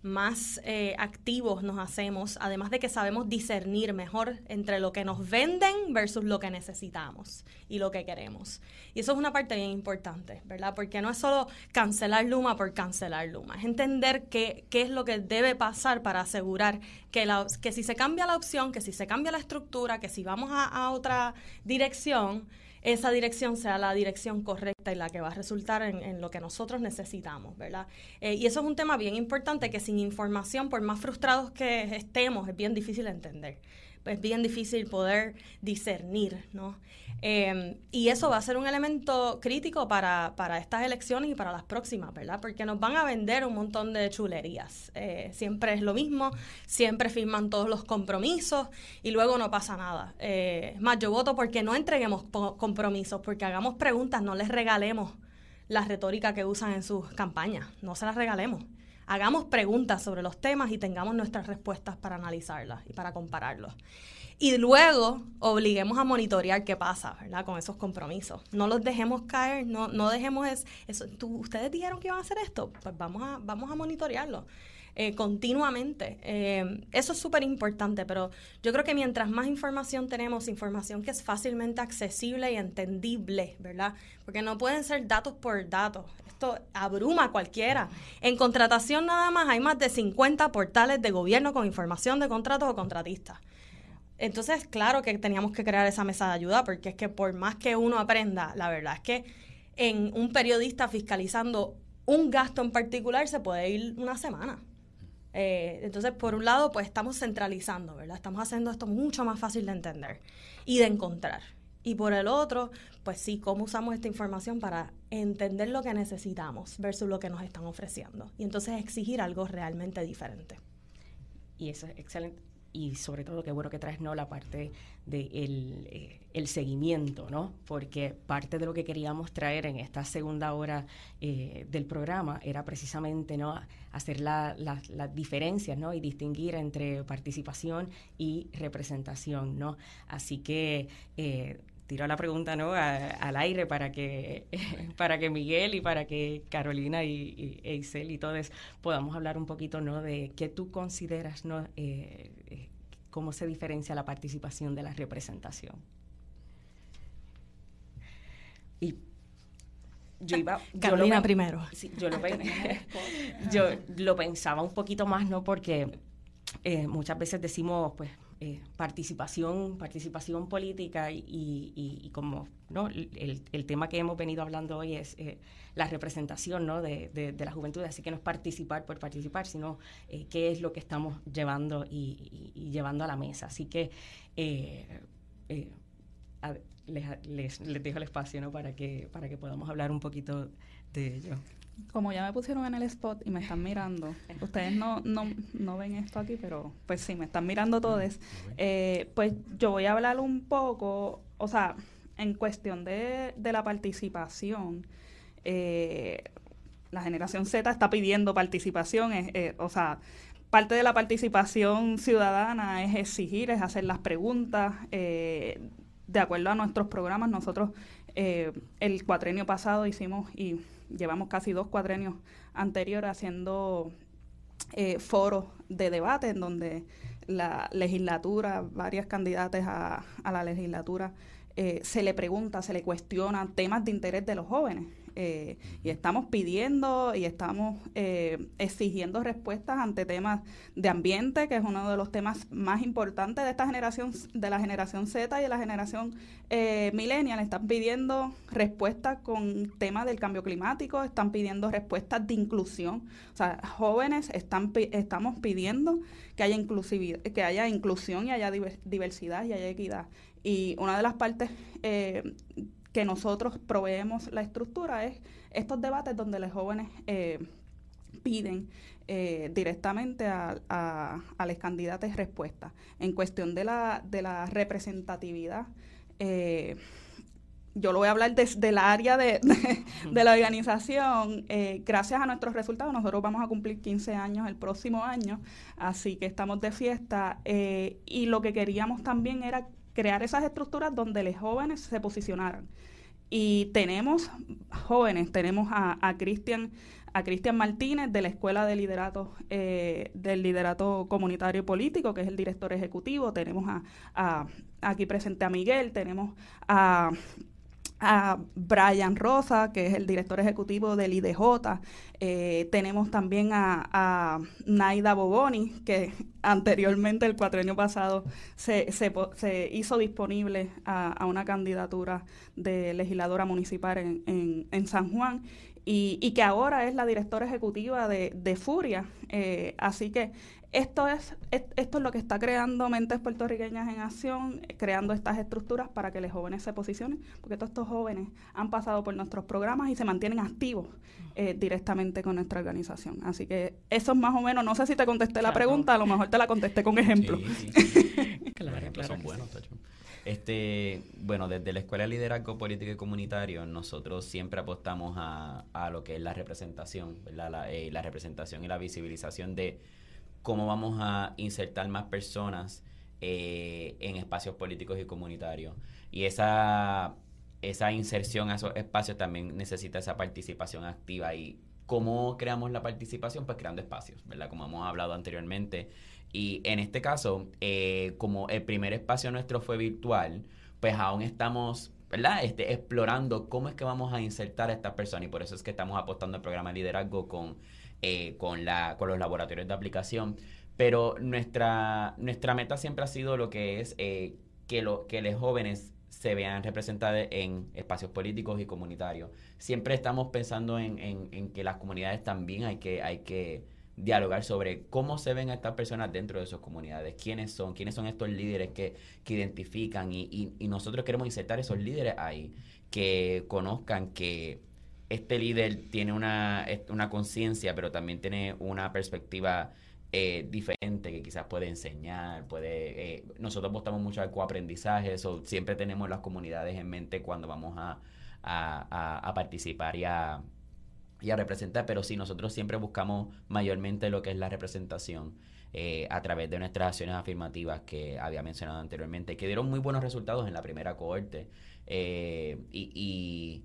más eh, activos nos hacemos, además de que sabemos discernir mejor entre lo que nos venden versus lo que necesitamos y lo que queremos. Y eso es una parte bien importante, ¿verdad? Porque no es solo cancelar Luma por cancelar Luma, es entender qué, qué es lo que debe pasar para asegurar que, la, que si se cambia la opción, que si se cambia la estructura, que si vamos a, a otra dirección, esa dirección sea la dirección correcta y la que va a resultar en, lo que nosotros necesitamos, ¿verdad? Eh, y eso es un tema bien importante que sin información, por más frustrados que estemos, es bien difícil entender es bien difícil poder discernir, ¿no? Em, y eso va a ser un elemento crítico para, para, estas elecciones y para las próximas, ¿verdad? Porque nos van a vender un montón de chulerías. Eh, siempre es lo mismo, siempre firman todos los compromisos y luego no pasa nada. Eh, más, yo voto porque no entreguemos compromisos, porque hagamos preguntas, no les regalemos la retórica que usan en sus campañas, no se las regalemos hagamos preguntas sobre los temas y tengamos nuestras respuestas para analizarlas y para compararlos. Y luego obliguemos a monitorear qué pasa, ¿verdad? Con esos compromisos. No los dejemos caer, no, no dejemos eso. ¿Ustedes dijeron que iban a hacer esto? Pues vamos a, vamos a monitorearlo. Eh, continuamente. Eh, eso es súper importante, pero yo creo que mientras más información tenemos, información que es fácilmente accesible y entendible, ¿verdad? Porque no pueden ser datos por datos. Esto abruma a cualquiera. En contratación nada más hay más de 50 portales de gobierno con información de contratos o contratistas. Entonces, claro que teníamos que crear esa mesa de ayuda, porque es que por más que uno aprenda, la verdad es que en un periodista fiscalizando un gasto en particular se puede ir una semana. Eh, entonces, por un lado, pues estamos centralizando, ¿verdad? Estamos haciendo esto mucho más fácil de entender y de encontrar. Y por el otro, pues sí, cómo usamos esta información para entender lo que necesitamos versus lo que nos están ofreciendo. Y entonces exigir algo realmente diferente. Y eso es excelente y sobre todo qué bueno que traes no la parte del de eh, el seguimiento, ¿no? Porque parte de lo que queríamos traer en esta segunda hora eh, del programa era precisamente no hacer las diferencias, ¿no? Y distinguir entre participación y representación, ¿no? Así que eh, tiro la pregunta ¿no? al aire para que, para que Miguel y para que Carolina y, y Eisel y todos podamos hablar un poquito ¿no? de qué tú consideras ¿no? Cómo se diferencia la participación de la representación. Y yo iba Carolina primero. yo, lo, yo lo pensaba un poquito más, ¿no? Porque eh, muchas veces decimos, pues, eh, participación, participación política y, como ¿no? El, el, tema que hemos venido hablando hoy es eh, la representación ¿no? de, de, la juventud, así que no es participar por participar, sino eh, qué es lo que estamos llevando y, llevando a la mesa. Así que les, les, dejo el espacio ¿no? para, que, para que podamos hablar un poquito de ello. Como ya me pusieron en el spot y me están mirando, ustedes no, no, no ven esto aquí, pero pues sí, me están mirando todos, eh, pues yo voy a hablar un poco, o sea, en cuestión de, de la participación, eh, la generación Z está pidiendo participación, eh, o sea, parte de la participación ciudadana es exigir, es hacer las preguntas. Eh, de acuerdo a nuestros programas, nosotros eh, el cuatrenio pasado hicimos y llevamos casi dos cuatrenios anteriores haciendo eh, foros de debate en donde la legislatura, varias candidatas a, a la legislatura, se le pregunta, se le cuestiona temas de interés de los jóvenes. Eh, y estamos pidiendo y estamos eh, exigiendo respuestas ante temas de ambiente, que es uno de los temas más importantes de esta generación, de la generación Z y de la generación eh, millennial. Están pidiendo respuestas con temas del cambio climático, están pidiendo respuestas de inclusión. O sea, jóvenes están estamos pidiendo que haya inclusividad, que haya inclusión y haya diversidad y haya equidad. Y una de las partes eh, que nosotros proveemos la estructura es estos debates donde los jóvenes eh, piden eh, directamente a, a, los candidatos respuestas. En cuestión de la, de la representatividad, eh, yo lo voy a hablar desde el área de, de, la organización. gracias a nuestros resultados, nosotros vamos a cumplir 15 años el próximo año, así que estamos de fiesta. y lo que queríamos también era crear esas estructuras donde los jóvenes se posicionaran. Y tenemos jóvenes, tenemos a Cristian a Cristian Martínez de la Escuela de Liderato eh, del Liderato Comunitario y Político, que es el director ejecutivo. Tenemos a, a aquí presente a Miguel, tenemos a a Brian Rosa, que es el director ejecutivo del IDJ. Eh, tenemos también a, Naida Boboni, que anteriormente, el cuatrenio pasado, se, se, hizo disponible a, una candidatura de legisladora municipal en, en, San Juan. Y, que ahora es la directora ejecutiva de, de Furia. Eh, así que esto es, esto es lo que está creando mentes puertorriqueñas en acción, creando estas estructuras para que los jóvenes se posicionen, porque todos estos jóvenes han pasado por nuestros programas y se mantienen activos eh, directamente con nuestra organización. Así que eso es más o menos, no sé si te contesté la pregunta, a lo mejor te la contesté con ejemplos. claro, son buenos, Este, bueno, desde la Escuela de Liderazgo Político y Comunitario, nosotros siempre apostamos a, a lo que es la representación, La, eh, la representación y la visibilización de cómo vamos a insertar más personas eh, en espacios políticos y comunitarios. Y esa, esa inserción a esos espacios también necesita esa participación activa. ¿Y cómo creamos la participación? Pues creando espacios, ¿verdad? Como hemos hablado anteriormente. Y en este caso, eh, como el primer espacio nuestro fue virtual, pues aún estamos ¿verdad? Este, explorando cómo es que vamos a insertar a estas personas y por eso es que estamos apostando al programa de liderazgo con eh, con, la, con los laboratorios de aplicación. Pero nuestra, nuestra meta siempre ha sido lo que es eh, que, lo, que los jóvenes se vean representados en espacios políticos y comunitarios. Siempre estamos pensando en, en, que las comunidades también hay que, hay que dialogar sobre cómo se ven a estas personas dentro de sus comunidades, quiénes son, quiénes son estos líderes que, que identifican y, y, y, nosotros queremos insertar esos líderes ahí, que conozcan que este líder tiene una, una conciencia, pero también tiene una perspectiva eh, diferente que quizás puede enseñar, puede... Eh, nosotros apostamos mucho al coaprendizaje, eso siempre tenemos las comunidades en mente cuando vamos a, a, participar y a, y a representar, pero sí, nosotros siempre buscamos mayormente lo que es la representación. Eh, a través de nuestras acciones afirmativas que había mencionado anteriormente, que dieron muy buenos resultados en la primera cohorte. y,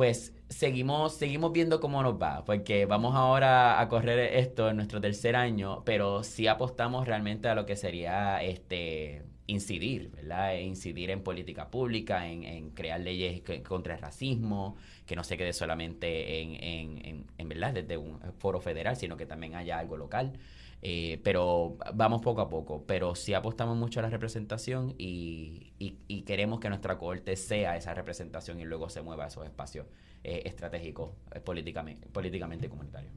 pues seguimos, seguimos viendo cómo nos va, porque vamos ahora a correr esto en nuestro tercer año, pero sí apostamos realmente a lo que sería este incidir, ¿verdad? E incidir en política pública, en, crear leyes contra el racismo, que no se quede solamente en, en, en, ¿verdad? desde un foro federal, sino que también haya algo local. Eh, pero vamos poco a poco, pero sí apostamos mucho a la representación y, y, queremos que nuestra cohorte sea esa representación y luego se mueva a esos espacios eh, estratégicos eh, políticamente, políticamente comunitarios.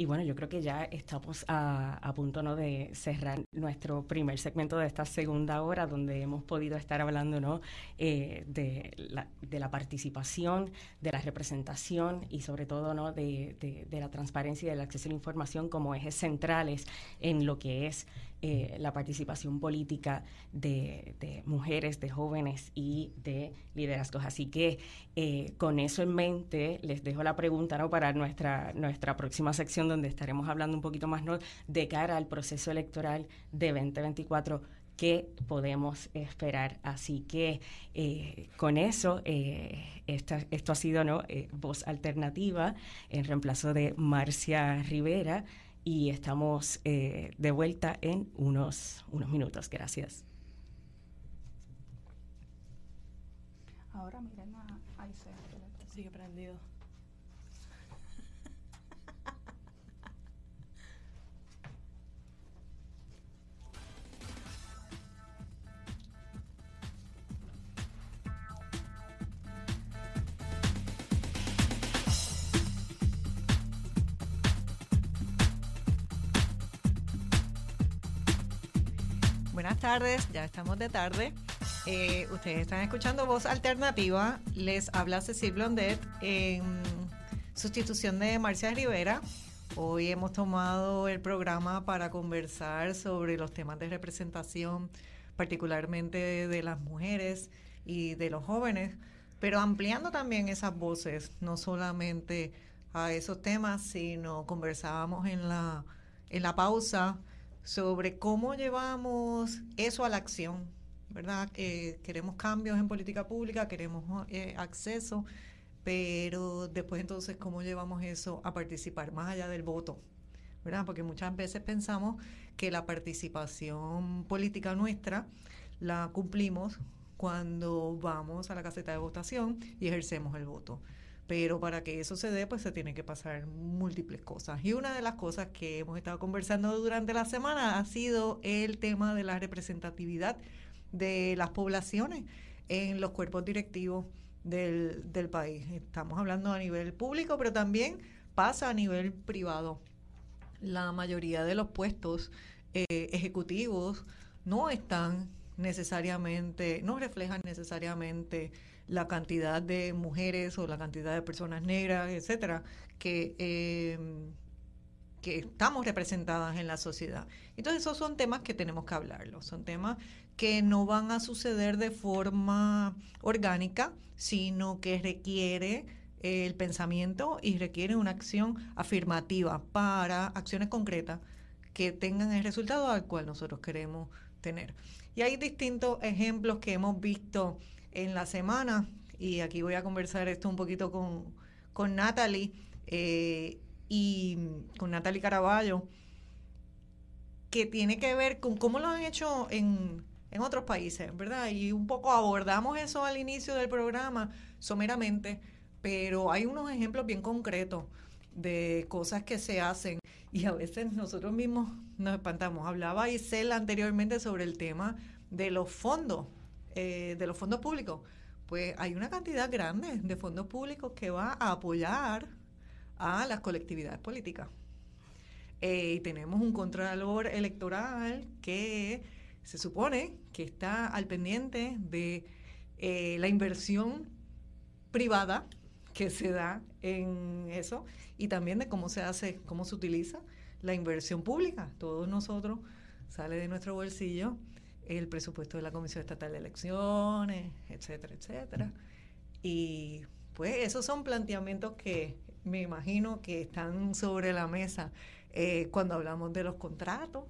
Y bueno, yo creo que ya estamos a, punto ¿no? de cerrar nuestro primer segmento de esta segunda hora, donde hemos podido estar hablando ¿no? Eh, de, la, de la participación, de la representación y sobre todo ¿no? de, de la transparencia y del acceso a la información como ejes centrales en lo que es eh, la participación política de, mujeres, de jóvenes y de liderazgos. Así que eh, con eso en mente les dejo la pregunta para nuestra, nuestra próxima sección donde estaremos hablando un poquito más de cara al proceso electoral de 2024 qué podemos esperar. Así que eh, con eso, esto ha sido ¿no? Voz Alternativa en reemplazo de Marcia Rivera y estamos eh, de vuelta en unos, unos minutos. Gracias. Ahora miren a Sigue prendido. Buenas tardes, ya estamos de tarde. Eh, ustedes están escuchando Voz Alternativa. Les habla Cecil Blondet en sustitución de Marcia Rivera. Hoy hemos tomado el programa para conversar sobre los temas de representación, particularmente de las mujeres y de los jóvenes, pero ampliando también esas voces, no solamente a esos temas, sino conversábamos en la, en la pausa sobre cómo llevamos eso a la acción, ¿verdad? queremos cambios en política pública, queremos eh, acceso, pero después entonces cómo llevamos eso a participar más allá del voto, ¿verdad? Porque muchas veces pensamos que la participación política nuestra la cumplimos cuando vamos a la caseta de votación y ejercemos el voto. Pero para que eso se dé, pues se tienen que pasar múltiples cosas. Y una de las cosas que hemos estado conversando durante la semana ha sido el tema de la representatividad de las poblaciones en los cuerpos directivos del, país. Estamos hablando a nivel público, pero también pasa a nivel privado. La mayoría de los puestos eh, ejecutivos no están necesariamente, no reflejan necesariamente la cantidad de mujeres o la cantidad de personas negras, etcétera, que, em, que estamos representadas en la sociedad. Entonces, esos son temas que tenemos que hablarlos, son temas que no van a suceder de forma orgánica, sino que requiere el pensamiento y requiere una acción afirmativa para acciones concretas que tengan el resultado al cual nosotros queremos tener. Y hay distintos ejemplos que hemos visto en la semana, y aquí voy a conversar esto un poquito con, con Natalie eh, y con Natalie Caraballo, que tiene que ver con cómo lo han hecho en, en otros países, ¿verdad? Y un poco abordamos eso al inicio del programa, someramente, pero hay unos ejemplos bien concretos de cosas que se hacen y a veces nosotros mismos nos espantamos. Hablaba Isela anteriormente sobre el tema de los fondos eh, de los fondos públicos, pues hay una cantidad grande de fondos públicos que va a apoyar a las colectividades políticas. Eh, y tenemos un contralor electoral que se supone que está al pendiente de eh, la inversión privada que se da en eso y también de cómo se hace, cómo se utiliza la inversión pública. Todos nosotros sale de nuestro bolsillo el presupuesto de la Comisión Estatal de Elecciones, etcétera, etcétera. Y pues esos son planteamientos que me imagino que están sobre la mesa eh, cuando hablamos de los contratos,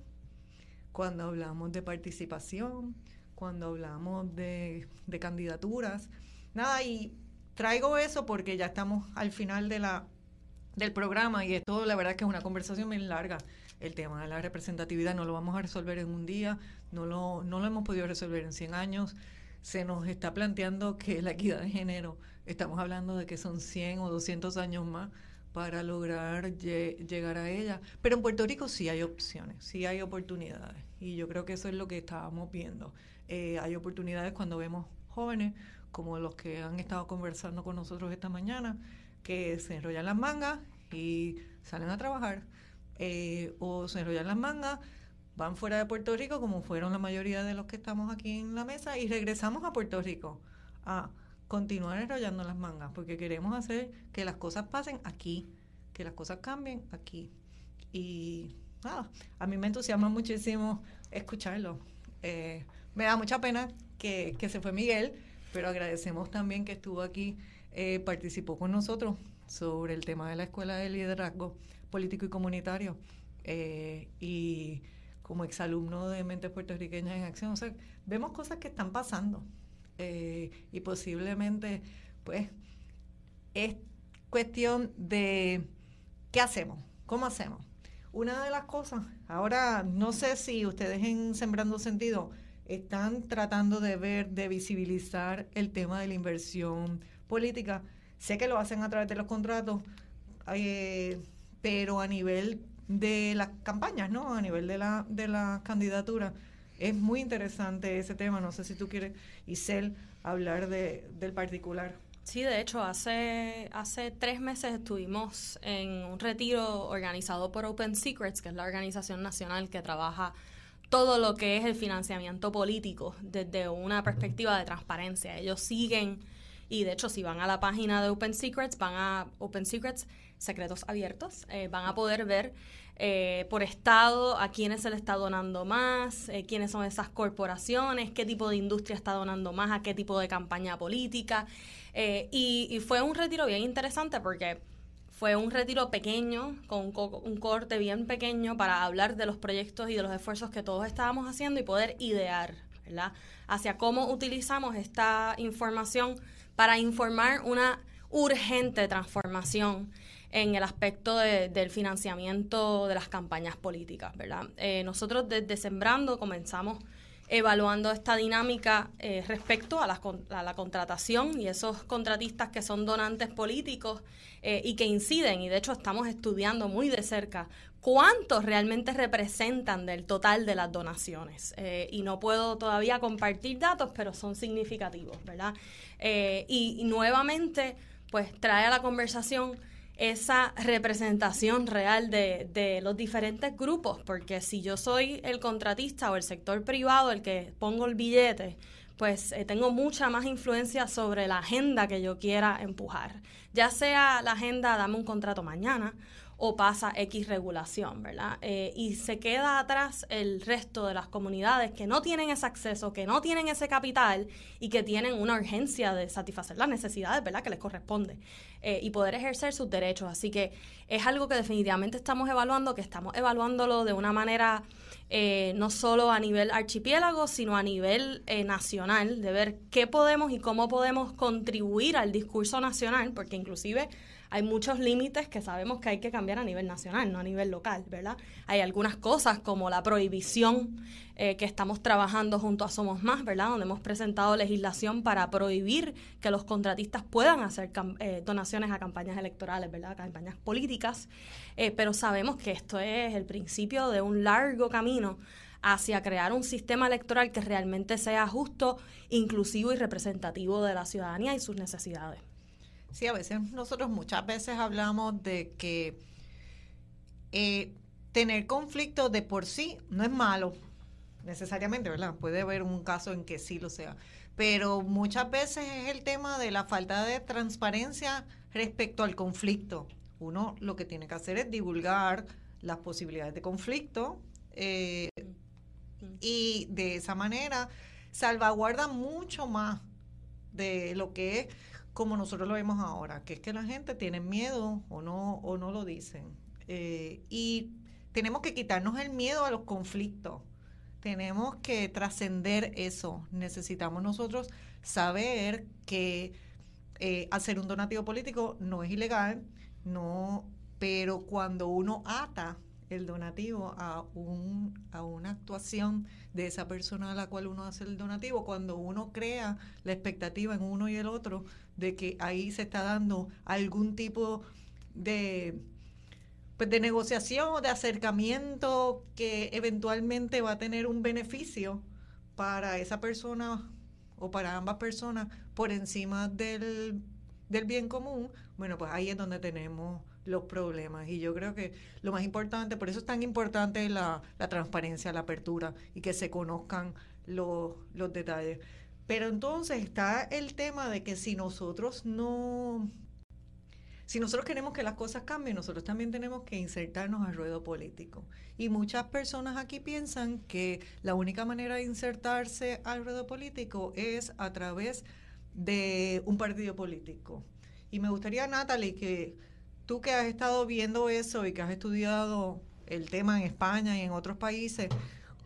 cuando hablamos de participación, cuando hablamos de, de candidaturas. Nada, y traigo eso porque ya estamos al final de la, del programa y esto la verdad que es una conversación bien larga el tema de la representatividad no lo vamos a resolver en un día, no lo, no lo hemos podido resolver en 100 años. Se nos está planteando que la equidad de género, estamos hablando de que son 100 o 200 años más para lograr llegar a ella. Pero en Puerto Rico sí hay opciones, sí hay oportunidades. Y yo creo que eso es lo que estábamos viendo. Eh, hay oportunidades cuando vemos jóvenes como los que han estado conversando con nosotros esta mañana, que se enrollan las mangas y salen a trabajar eh, o se enrollan las mangas, van fuera de Puerto Rico, como fueron la mayoría de los que estamos aquí en la mesa, y regresamos a Puerto Rico a continuar enrollando las mangas, porque queremos hacer que las cosas pasen aquí, que las cosas cambien aquí. Y nada, a mí me entusiasma muchísimo escucharlo. Eh, me da mucha pena que, que, se fue Miguel, pero agradecemos también que estuvo aquí, eh, participó con nosotros sobre el tema de la Escuela de Liderazgo Político y Comunitario. Eh, y como exalumno de Mentes Puertorriqueñas en Acción, o sea, vemos cosas que están pasando eh, y posiblemente, pues, es cuestión de qué hacemos, cómo hacemos. Una de las cosas, ahora no sé si ustedes en Sembrando Sentido están tratando de ver, de visibilizar el tema de la inversión política. Sé que lo hacen a través de los contratos, eh, pero a nivel de las campañas, ¿no? A nivel de la, de la candidatura es muy interesante ese tema. No sé si tú quieres, Isel, hablar de, del particular. Sí, de hecho, hace, hace tres meses estuvimos en un retiro organizado por Open Secrets, que es la organización nacional que trabaja todo lo que es el financiamiento político desde una perspectiva de transparencia. Ellos siguen, y de hecho, si van a la página de Open Secrets, van a Open Secrets Secretos Abiertos, eh, van a poder ver eh, por estado, a quiénes se le está donando más, eh, quiénes son esas corporaciones, qué tipo de industria está donando más, a qué tipo de campaña política. Y, fue un retiro bien interesante porque fue un retiro pequeño, con un, corte bien pequeño para hablar de los proyectos y de los esfuerzos que todos estábamos haciendo y poder idear, ¿verdad? Hacia cómo utilizamos esta información para informar una urgente transformación en el aspecto del financiamiento de las campañas políticas, ¿verdad? Eh, nosotros desde Sembrando comenzamos evaluando esta dinámica eh, respecto a la, a la, contratación y esos contratistas que son donantes políticos eh, y que inciden, y de hecho estamos estudiando muy de cerca cuántos realmente representan del total de las donaciones. y no puedo todavía compartir datos, pero son significativos, ¿verdad? y, y nuevamente, pues trae a la conversación esa representación real de, de, los diferentes grupos, porque si yo soy el contratista o el sector privado el que pongo el billete, pues eh, tengo mucha más influencia sobre la agenda que yo quiera empujar, ya sea la agenda dame un contrato mañana o pasa X regulación, ¿verdad? Eh, y se queda atrás el resto de las comunidades que no tienen ese acceso, que no tienen ese capital y que tienen una urgencia de satisfacer las necesidades, ¿verdad? Que les corresponde eh, y poder ejercer sus derechos. Así que es algo que definitivamente estamos evaluando, que estamos evaluándolo de una manera eh, no solo a nivel archipiélago, sino a nivel nacional, de ver qué podemos y cómo podemos contribuir al discurso nacional, porque inclusive hay muchos límites que sabemos que hay que cambiar a nivel nacional, no a nivel local, ¿verdad? Hay algunas cosas como la prohibición eh, que estamos trabajando junto a Somos Más, ¿verdad? Donde hemos presentado legislación para prohibir que los contratistas puedan hacer eh, donaciones a campañas electorales, ¿verdad? A campañas políticas, eh, pero sabemos que esto es el principio de un largo camino hacia crear un sistema electoral que realmente sea justo, inclusivo y representativo de la ciudadanía y sus necesidades. Sí, a veces nosotros muchas veces hablamos de que eh, tener conflicto de por sí no es malo, necesariamente, ¿verdad? Puede haber un caso en que sí lo sea, pero muchas veces es el tema de la falta de transparencia respecto al conflicto. Uno lo que tiene que hacer es divulgar las posibilidades de conflicto eh, y de esa manera salvaguarda mucho más de lo que es como nosotros lo vemos ahora, que es que la gente tiene miedo o no, o no lo dicen. Eh, y tenemos que quitarnos el miedo a los conflictos. Tenemos que trascender eso. Necesitamos nosotros saber que eh, hacer un donativo político no es ilegal, no, pero cuando uno ata el donativo a, un, a una actuación de esa persona a la cual uno hace el donativo, cuando uno crea la expectativa en uno y el otro de que ahí se está dando algún tipo de, pues de negociación o de acercamiento que eventualmente va a tener un beneficio para esa persona o para ambas personas por encima del, del bien común, bueno, pues ahí es donde tenemos los problemas. Y yo creo que lo más importante, por eso es tan importante la, la transparencia, la apertura y que se conozcan los, los detalles. Pero entonces está el tema de que si nosotros no si nosotros queremos que las cosas cambien, nosotros también tenemos que insertarnos al ruedo político. Y muchas personas aquí piensan que la única manera de insertarse al ruedo político es a través de un partido político. Y me gustaría, Natalie, que tú que has estado viendo eso y que has estudiado el tema en España y en otros países,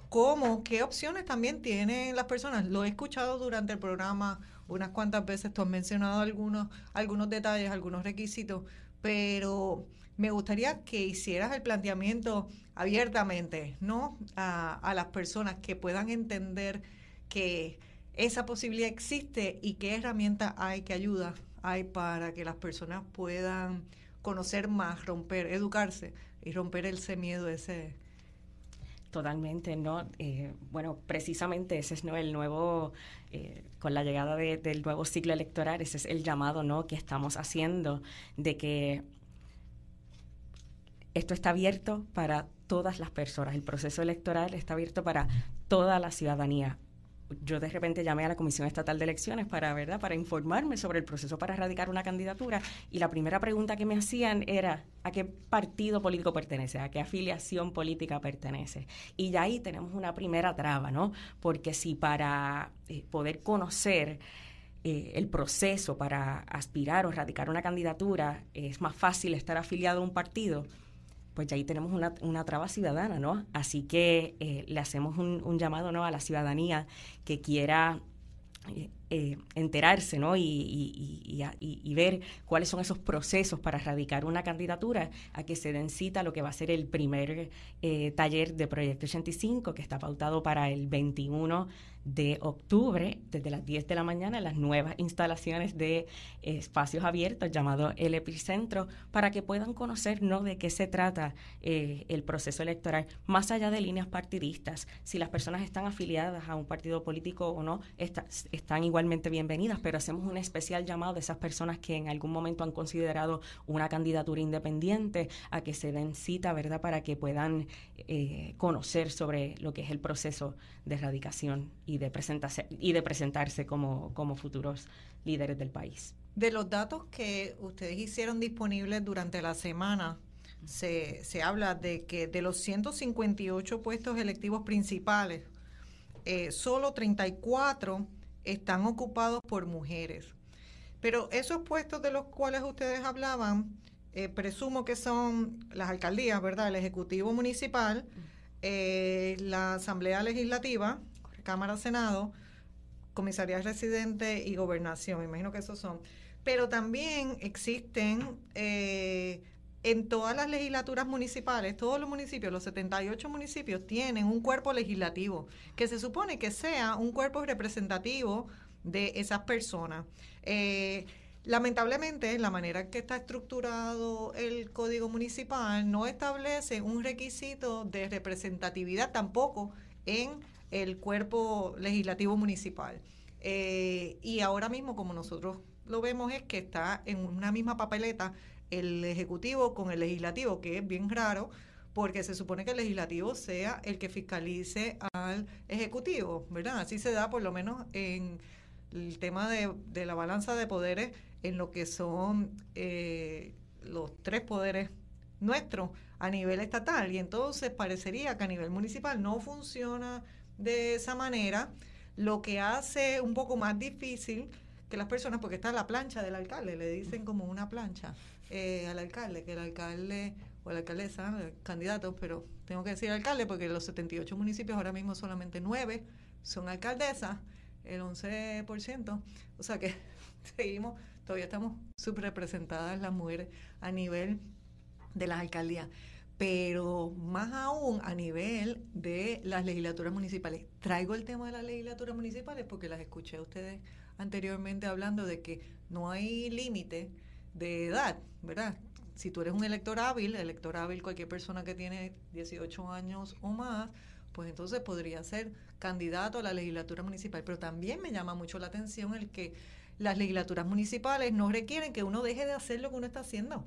¿cómo, qué opciones también tienen las personas? Lo he escuchado durante el programa unas cuantas veces, tú has mencionado algunos, algunos detalles, algunos requisitos, pero me gustaría que hicieras el planteamiento abiertamente, ¿no? A, a las personas que puedan entender que esa posibilidad existe y qué herramientas hay, qué ayuda hay para que las personas puedan conocer más, romper, educarse y romper ese miedo, ese... Totalmente, ¿no? Eh, bueno, precisamente ese es el nuevo, eh, con la llegada del nuevo ciclo electoral, ese es el llamado, ¿no? Que estamos haciendo de que esto está abierto para todas las personas, el proceso electoral está abierto para toda la ciudadanía yo de repente llamé a la Comisión Estatal de Elecciones para, ¿verdad? para informarme sobre el proceso para erradicar una candidatura y la primera pregunta que me hacían era ¿a qué partido político pertenece? ¿A qué afiliación política pertenece? Y ya ahí tenemos una primera traba, ¿no? Porque si para eh, poder conocer eh, el proceso para aspirar o erradicar una candidatura es más fácil estar afiliado a un partido, pues ya ahí tenemos una, una traba ciudadana, ¿no? Así que eh, le hacemos un, un, llamado ¿no? a la ciudadanía que quiera eh, eh, enterarse ¿no? Y, y, ver cuáles son esos procesos para erradicar una candidatura, a que se den cita lo que va a ser el primer taller de Proyecto 85, que está pautado para el 21 de octubre, desde las 10 de la mañana, en las nuevas instalaciones de espacios abiertos llamado El Epicentro, para que puedan conocer ¿no? de qué se trata eh, el proceso electoral, más allá de líneas partidistas. Si las personas están afiliadas a un partido político o no, están bienvenidas, pero hacemos un especial llamado de esas personas que en algún momento han considerado una candidatura independiente a que se den cita, ¿verdad?, para que puedan eh, conocer sobre lo que es el proceso de erradicación y de presentarse, y de presentarse como, como futuros líderes del país. De los datos que ustedes hicieron disponibles durante la semana, se, se habla de que de los 158 puestos electivos principales, eh, solo 34 están ocupados por mujeres. Pero esos puestos de los cuales ustedes hablaban, eh, presumo que son las alcaldías, ¿verdad? El Ejecutivo Municipal, eh, la Asamblea Legislativa, Cámara, Senado, Comisaría Residente y Gobernación. Me imagino que esos son. Pero también existen eh, en todas las legislaturas municipales, todos los municipios, los 78 municipios, tienen un cuerpo legislativo que se supone que sea un cuerpo representativo de esas personas. Eh, lamentablemente, la manera en que está estructurado el código municipal no establece un requisito de representatividad tampoco en el cuerpo legislativo municipal. Eh, y ahora mismo, como nosotros lo vemos, es que está en una misma papeleta el Ejecutivo con el Legislativo, que es bien raro, porque se supone que el Legislativo sea el que fiscalice al Ejecutivo, ¿verdad? Así se da por lo menos en el tema de, la balanza de poderes en lo que son eh, los tres poderes nuestros a nivel estatal. Y entonces parecería que a nivel municipal no funciona de esa manera, lo que hace un poco más difícil que las personas, porque está la plancha del alcalde, le dicen como una plancha eh, al alcalde, que el alcalde o la alcaldesa, candidatos, pero tengo que decir alcalde porque los 78 municipios ahora mismo solamente 9 son alcaldesas, el 11%, o sea que seguimos, todavía estamos subrepresentadas las mujeres a nivel de las alcaldías. Pero más aún a nivel de las legislaturas municipales. Traigo el tema de las legislaturas municipales porque las escuché a ustedes anteriormente hablando de que no hay límite de edad, ¿verdad? Si tú eres un elector hábil, elector hábil cualquier persona que tiene 18 años o más, pues entonces podría ser candidato a la legislatura municipal. Pero también me llama mucho la atención el que las legislaturas municipales no requieren que uno deje de hacer lo que uno está haciendo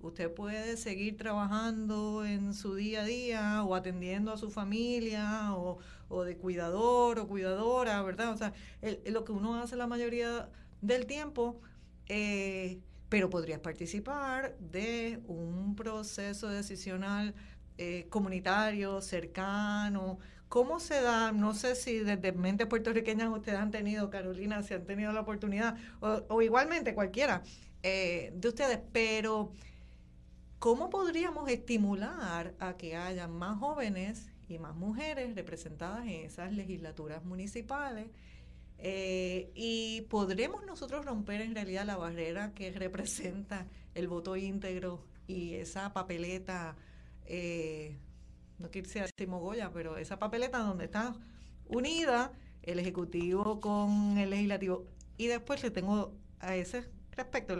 usted puede seguir trabajando en su día a día o atendiendo a su familia o, de cuidador o cuidadora, ¿verdad? O sea, lo que uno hace la mayoría del tiempo, eh, pero podrías participar de un proceso decisional eh, comunitario, cercano. ¿Cómo se da? No sé si desde mentes puertorriqueñas ustedes han tenido, Carolina, si han tenido la oportunidad, o, igualmente cualquiera eh, de ustedes, pero ¿cómo podríamos estimular a que haya más jóvenes y más mujeres representadas en esas legislaturas municipales? Eh, y podremos nosotros romper en realidad la barrera que representa el voto íntegro y esa papeleta, eh, no quiero decir Goya, pero esa papeleta donde está unida el Ejecutivo con el Legislativo. Y después le tengo a ese respecto,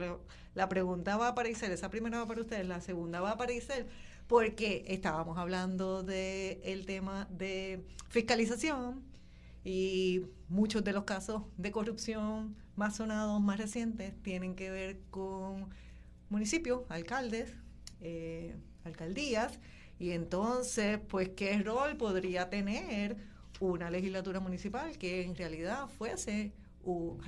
la pregunta va a aparecer, esa primera va para ustedes, la segunda va a aparecer porque estábamos hablando del el tema de fiscalización y muchos de los casos de corrupción más sonados, más recientes, tienen que ver con municipios, alcaldes, eh, alcaldías, y entonces, pues, ¿qué rol podría tener una legislatura municipal que en realidad fuese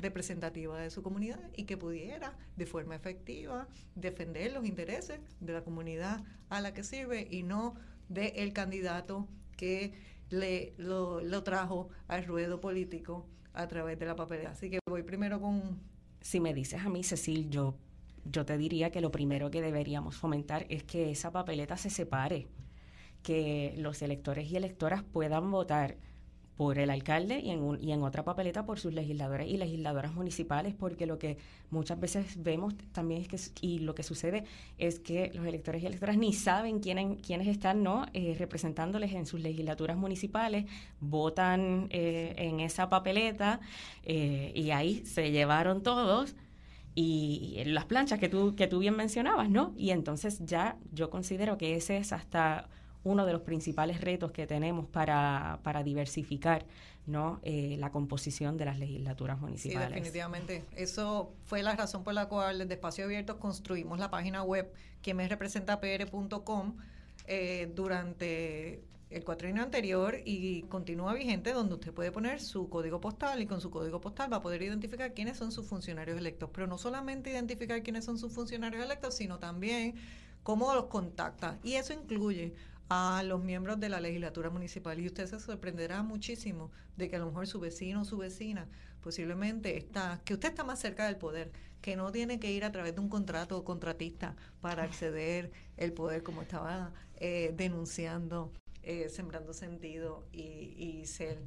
representativa de su comunidad y que pudiera de forma efectiva defender los intereses de la comunidad a la que sirve y no del el candidato que le lo, lo trajo al ruedo político a través de la papelera. Así que voy primero con... Si me dices a mí, Cecil, yo, yo te diría que lo primero que deberíamos fomentar es que esa papeleta se separe, que los electores y electoras puedan votar por el alcalde y en, y en otra papeleta por sus legisladores y legisladoras municipales, porque lo que muchas veces vemos también es que, y lo que sucede es que los electores y electoras ni saben quiénes, quiénes están no eh, representándoles en sus legislaturas municipales, votan eh, en esa papeleta eh, y ahí se llevaron todos y, las planchas que tú, que tú bien mencionabas, ¿no? Y entonces ya yo considero que ese es hasta uno de los principales retos que tenemos para, para diversificar ¿no? Eh, la composición de las legislaturas municipales. Sí, definitivamente. Eso fue la razón por la cual desde Espacio Abierto construimos la página web que me representa pr.com eh, durante el cuatrienio anterior y continúa vigente donde usted puede poner su código postal y con su código postal va a poder identificar quiénes son sus funcionarios electos, pero no solamente identificar quiénes son sus funcionarios electos, sino también cómo los contacta. Y eso incluye a los miembros de la legislatura municipal. Y usted se sorprenderá muchísimo de que a lo mejor su vecino o su vecina posiblemente está, que usted está más cerca del poder, que no tiene que ir a través de un contrato o contratista para acceder el poder, como estaba eh, denunciando, eh, sembrando sentido y, y ser.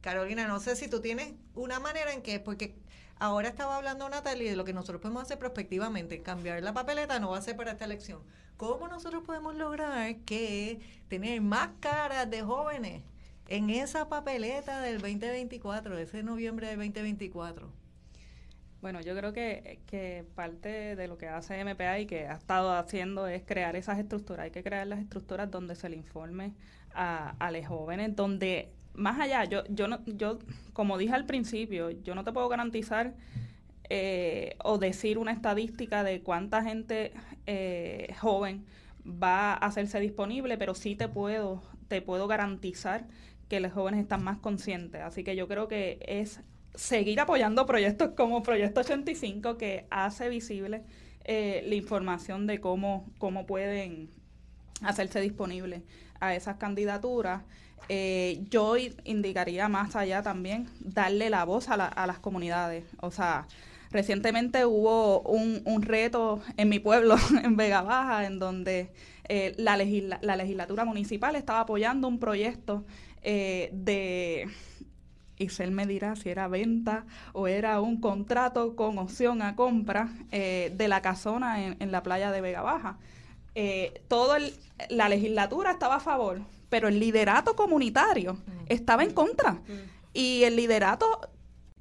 Carolina, no sé si tú tienes una manera en que, porque ahora estaba hablando Natalie de lo que nosotros podemos hacer prospectivamente, cambiar la papeleta no va a ser para esta elección ¿Cómo nosotros podemos lograr que tener más caras de jóvenes en esa papeleta del 2024, ese noviembre del 2024? Bueno, yo creo que, que parte de lo que hace MPA y que ha estado haciendo es crear esas estructuras. Hay que crear las estructuras donde se le informe a, a los jóvenes, donde más allá, yo, yo, no, yo, como dije al principio, yo no te puedo garantizar eh, o decir una estadística de cuánta gente eh, joven va a hacerse disponible, pero sí te puedo, te puedo garantizar que los jóvenes están más conscientes. Así que yo creo que es seguir apoyando proyectos como Proyecto 85 que hace visible eh, la información de cómo, cómo pueden hacerse disponibles a esas candidaturas. yo indicaría más allá también darle la voz a, a las comunidades. O sea, Recientemente hubo un, un reto en mi pueblo, en Vega Baja, en donde eh, la, la legislatura municipal estaba apoyando un proyecto eh, de y él me dirá si era venta o era un contrato con opción a compra eh, de la casona en, la playa de Vega Baja. Eh, todo la legislatura estaba a favor, pero el liderato comunitario mm. estaba en contra. Mm. Y el liderato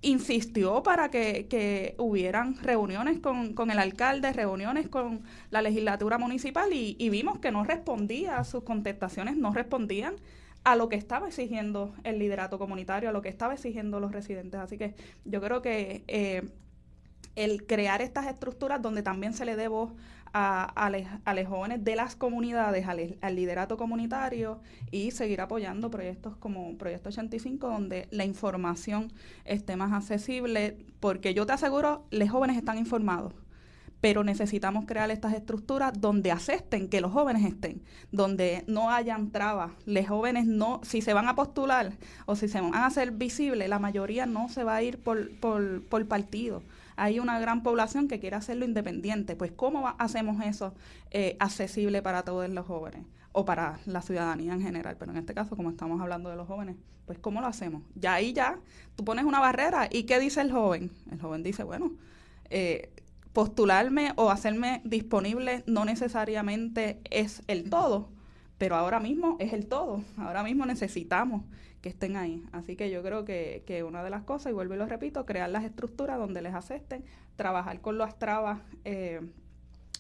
insistió para que, hubieran reuniones con, el alcalde, reuniones con la legislatura municipal y, vimos que no respondía, sus contestaciones no respondían a lo que estaba exigiendo el liderato comunitario, a lo que estaba exigiendo los residentes. Así que yo creo que eh, el crear estas estructuras donde también se le dé voz a, a, los jóvenes de las comunidades, al, liderato comunitario y seguir apoyando proyectos como Proyecto 85 donde la información esté más accesible, porque yo te aseguro, los jóvenes están informados pero necesitamos crear estas estructuras donde acepten que los jóvenes estén, donde no hayan trabas. Los jóvenes no, si se van a postular o si se van a hacer visibles, la mayoría no se va a ir por, por, por partido hay una gran población que quiere hacerlo independiente. Pues, ¿cómo hacemos eso eh, accesible para todos los jóvenes? O para la ciudadanía en general, pero en este caso, como estamos hablando de los jóvenes, pues ¿cómo lo hacemos? Ya ahí ya, tú pones una barrera y ¿qué dice el joven? El joven dice, bueno, eh, postularme o hacerme disponible no necesariamente es el todo, pero ahora mismo es el todo. Ahora mismo necesitamos que estén ahí. Así que yo creo que, que una de las cosas, y vuelvo y lo repito, crear las estructuras donde les acepten, trabajar con las trabas eh,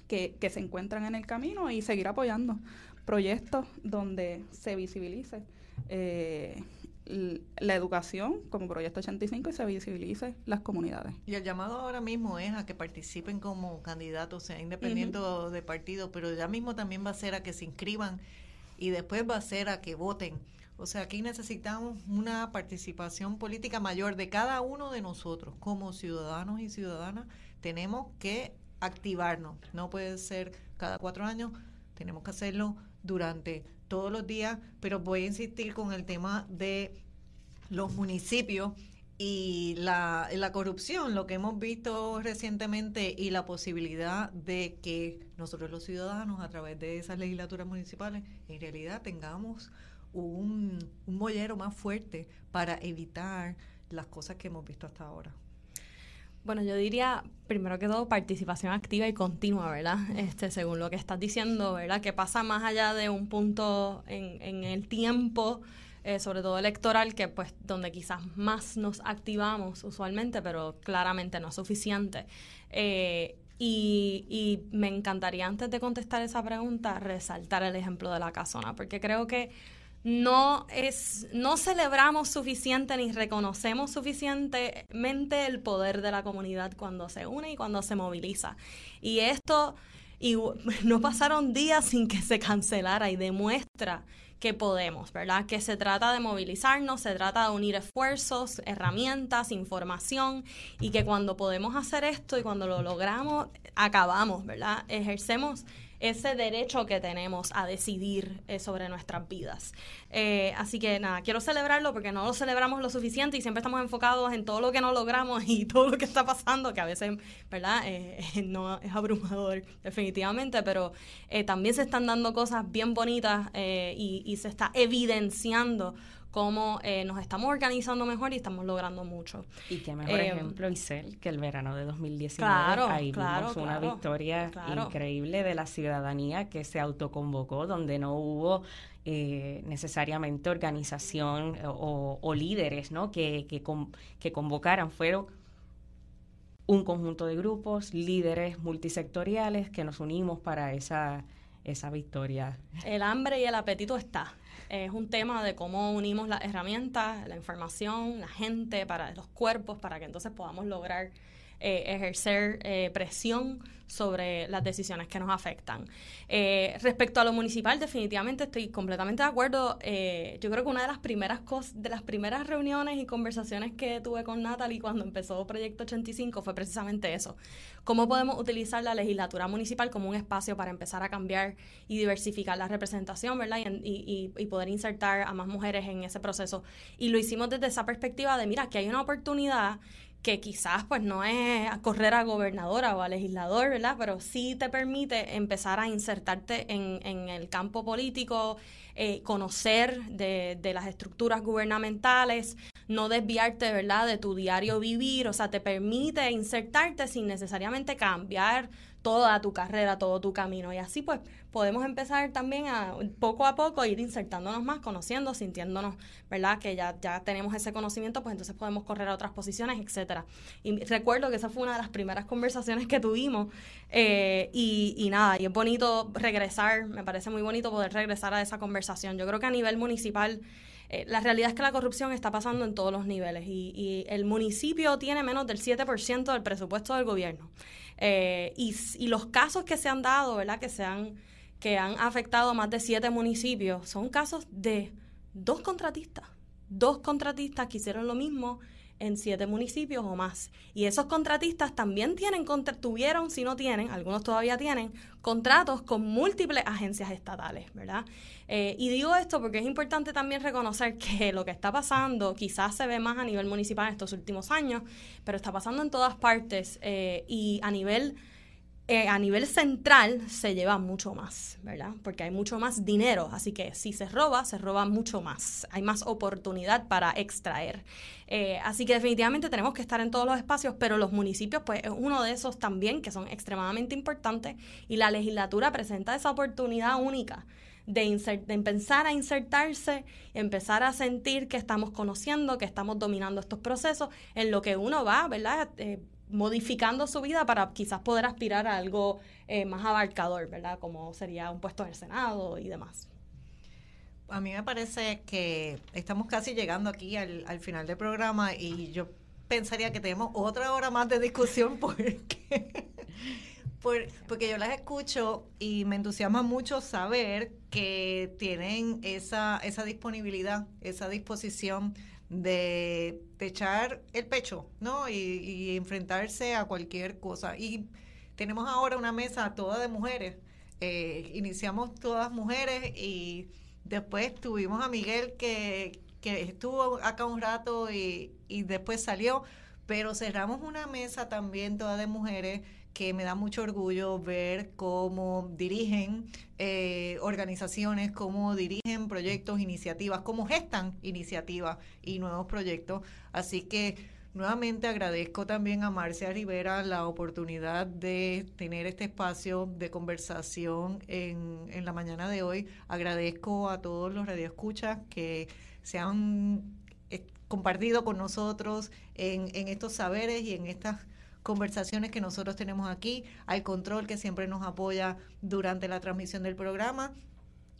que, que se encuentran en el camino y seguir apoyando proyectos donde se visibilice eh, la educación como Proyecto 85 y se visibilice las comunidades. Y el llamado ahora mismo es a que participen como candidatos, sea independiente de partido, pero ya mismo también va a ser a que se inscriban y después va a ser a que voten o sea, aquí necesitamos una participación política mayor de cada uno de nosotros como ciudadanos y ciudadanas. Tenemos que activarnos. No puede ser cada cuatro años, tenemos que hacerlo durante todos los días, pero voy a insistir con el tema de los municipios y la, corrupción, lo que hemos visto recientemente y la posibilidad de que nosotros los ciudadanos a través de esas legislaturas municipales en realidad tengamos un, un mollero más fuerte para evitar las cosas que hemos visto hasta ahora. Bueno, yo diría, primero que todo, participación activa y continua, ¿verdad? Este, según lo que estás diciendo, ¿verdad? Que pasa más allá de un punto en, en el tiempo, eh, sobre todo electoral, que pues donde quizás más nos activamos usualmente, pero claramente no es suficiente. Eh, y, y, me encantaría, antes de contestar esa pregunta, resaltar el ejemplo de la casona, porque creo que no es no celebramos suficiente ni reconocemos suficientemente el poder de la comunidad cuando se une y cuando se moviliza. Y esto y no pasaron días sin que se cancelara y demuestra que podemos, ¿verdad? Que se trata de movilizarnos, se trata de unir esfuerzos, herramientas, información y que cuando podemos hacer esto y cuando lo logramos, acabamos, ¿verdad? Ejercemos ese derecho que tenemos a decidir eh, sobre nuestras vidas. Eh, así que nada, quiero celebrarlo porque no lo celebramos lo suficiente y siempre estamos enfocados en todo lo que no logramos y todo lo que está pasando, que a veces, ¿verdad? Eh, no es abrumador definitivamente, pero también se están dando cosas bien bonitas y, y se está evidenciando cómo eh, nos estamos organizando mejor y estamos logrando mucho. Y qué mejor eh, ejemplo, Isel, que el verano de 2019. Ahí vimos una victoria increíble de la ciudadanía que se autoconvocó, donde no hubo eh, necesariamente organización o, líderes ¿no? que, que, que convocaran. Fueron un conjunto de grupos, líderes multisectoriales que nos unimos para esa, esa victoria. El hambre y el apetito está es un tema de cómo unimos las herramientas, la información, la gente, para los cuerpos, para que entonces podamos lograr eh, ejercer eh, presión sobre las decisiones que nos afectan. Eh, respecto a lo municipal, definitivamente estoy completamente de acuerdo. yo creo que una de las primeras cosas, de las primeras reuniones y conversaciones que tuve con Natalie cuando empezó Proyecto 85 fue precisamente eso. Cómo podemos utilizar la legislatura municipal como un espacio para empezar a cambiar y diversificar la representación, ¿verdad? Y, y poder insertar a más mujeres en ese proceso. Y lo hicimos desde esa perspectiva de, mira, que hay una oportunidad que quizás pues no es correr a gobernadora o a legislador, ¿verdad? Pero sí te permite empezar a insertarte en, en el campo político, eh, conocer de, de, las estructuras gubernamentales, no desviarte, ¿verdad?, de tu diario vivir, o sea, te permite insertarte sin necesariamente cambiar toda tu carrera, todo tu camino. Y así pues podemos empezar también a poco a poco ir insertándonos más, conociendo, sintiéndonos, ¿verdad? Que ya, ya tenemos ese conocimiento, pues entonces podemos correr a otras posiciones, etcétera. Y recuerdo que esa fue una de las primeras conversaciones que tuvimos. Eh, y, y nada, y es bonito regresar, me parece muy bonito poder regresar a esa conversación. Yo creo que a nivel municipal eh, la realidad es que la corrupción está pasando en todos los niveles y, y el municipio tiene menos del 7% del presupuesto del gobierno. Eh, y, los casos que se han dado, ¿verdad? Que se han, que han afectado a más de siete municipios, son casos de dos contratistas. Dos contratistas que hicieron lo mismo en siete municipios o más. Y esos contratistas también tienen, tuvieron, si no tienen, algunos todavía tienen, contratos con múltiples agencias estatales, ¿verdad? Eh, y digo esto porque es importante también reconocer que lo que está pasando quizás se ve más a nivel municipal en estos últimos años, pero está pasando en todas partes eh, y a nivel eh, a nivel central se lleva mucho más, ¿verdad? Porque hay mucho más dinero, así que si se roba, se roba mucho más, hay más oportunidad para extraer. Eh, así que definitivamente tenemos que estar en todos los espacios, pero los municipios, pues es uno de esos también que son extremadamente importantes y la legislatura presenta esa oportunidad única. De, de, empezar a insertarse, empezar a sentir que estamos conociendo, que estamos dominando estos procesos, en lo que uno va, ¿verdad? Eh, modificando su vida para quizás poder aspirar a algo eh, más abarcador, ¿verdad? Como sería un puesto en el Senado y demás. A mí me parece que estamos casi llegando aquí al, final del programa y yo pensaría que tenemos otra hora más de discusión porque, porque yo las escucho y me entusiasma mucho saber que tienen esa, esa disponibilidad, esa disposición de, echar el pecho, ¿no? Y, enfrentarse a cualquier cosa. Y tenemos ahora una mesa toda de mujeres. Eh, iniciamos todas mujeres y después tuvimos a Miguel que, que estuvo acá un rato y, y después salió, pero cerramos una mesa también toda de mujeres que me da mucho orgullo ver cómo dirigen eh, organizaciones, cómo dirigen proyectos, iniciativas, cómo gestan iniciativas y nuevos proyectos. Así que nuevamente agradezco también a Marcia Rivera la oportunidad de tener este espacio de conversación en, en la mañana de hoy. Agradezco a todos los radioescuchas que se han eh, compartido con nosotros en, en estos saberes y en estas conversaciones que nosotros tenemos aquí, al control que siempre nos apoya durante la transmisión del programa.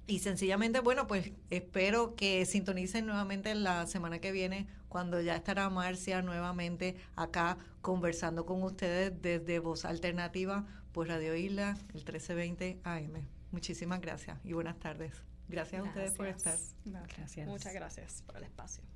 Y sencillamente, bueno, pues espero que sintonicen nuevamente la semana que viene, cuando ya estará Marcia nuevamente acá conversando con ustedes desde Voz Alternativa por Radio Isla, el 1320 AM. Muchísimas gracias y buenas tardes. Gracias, a ustedes por estar. Gracias. Muchas gracias por el espacio.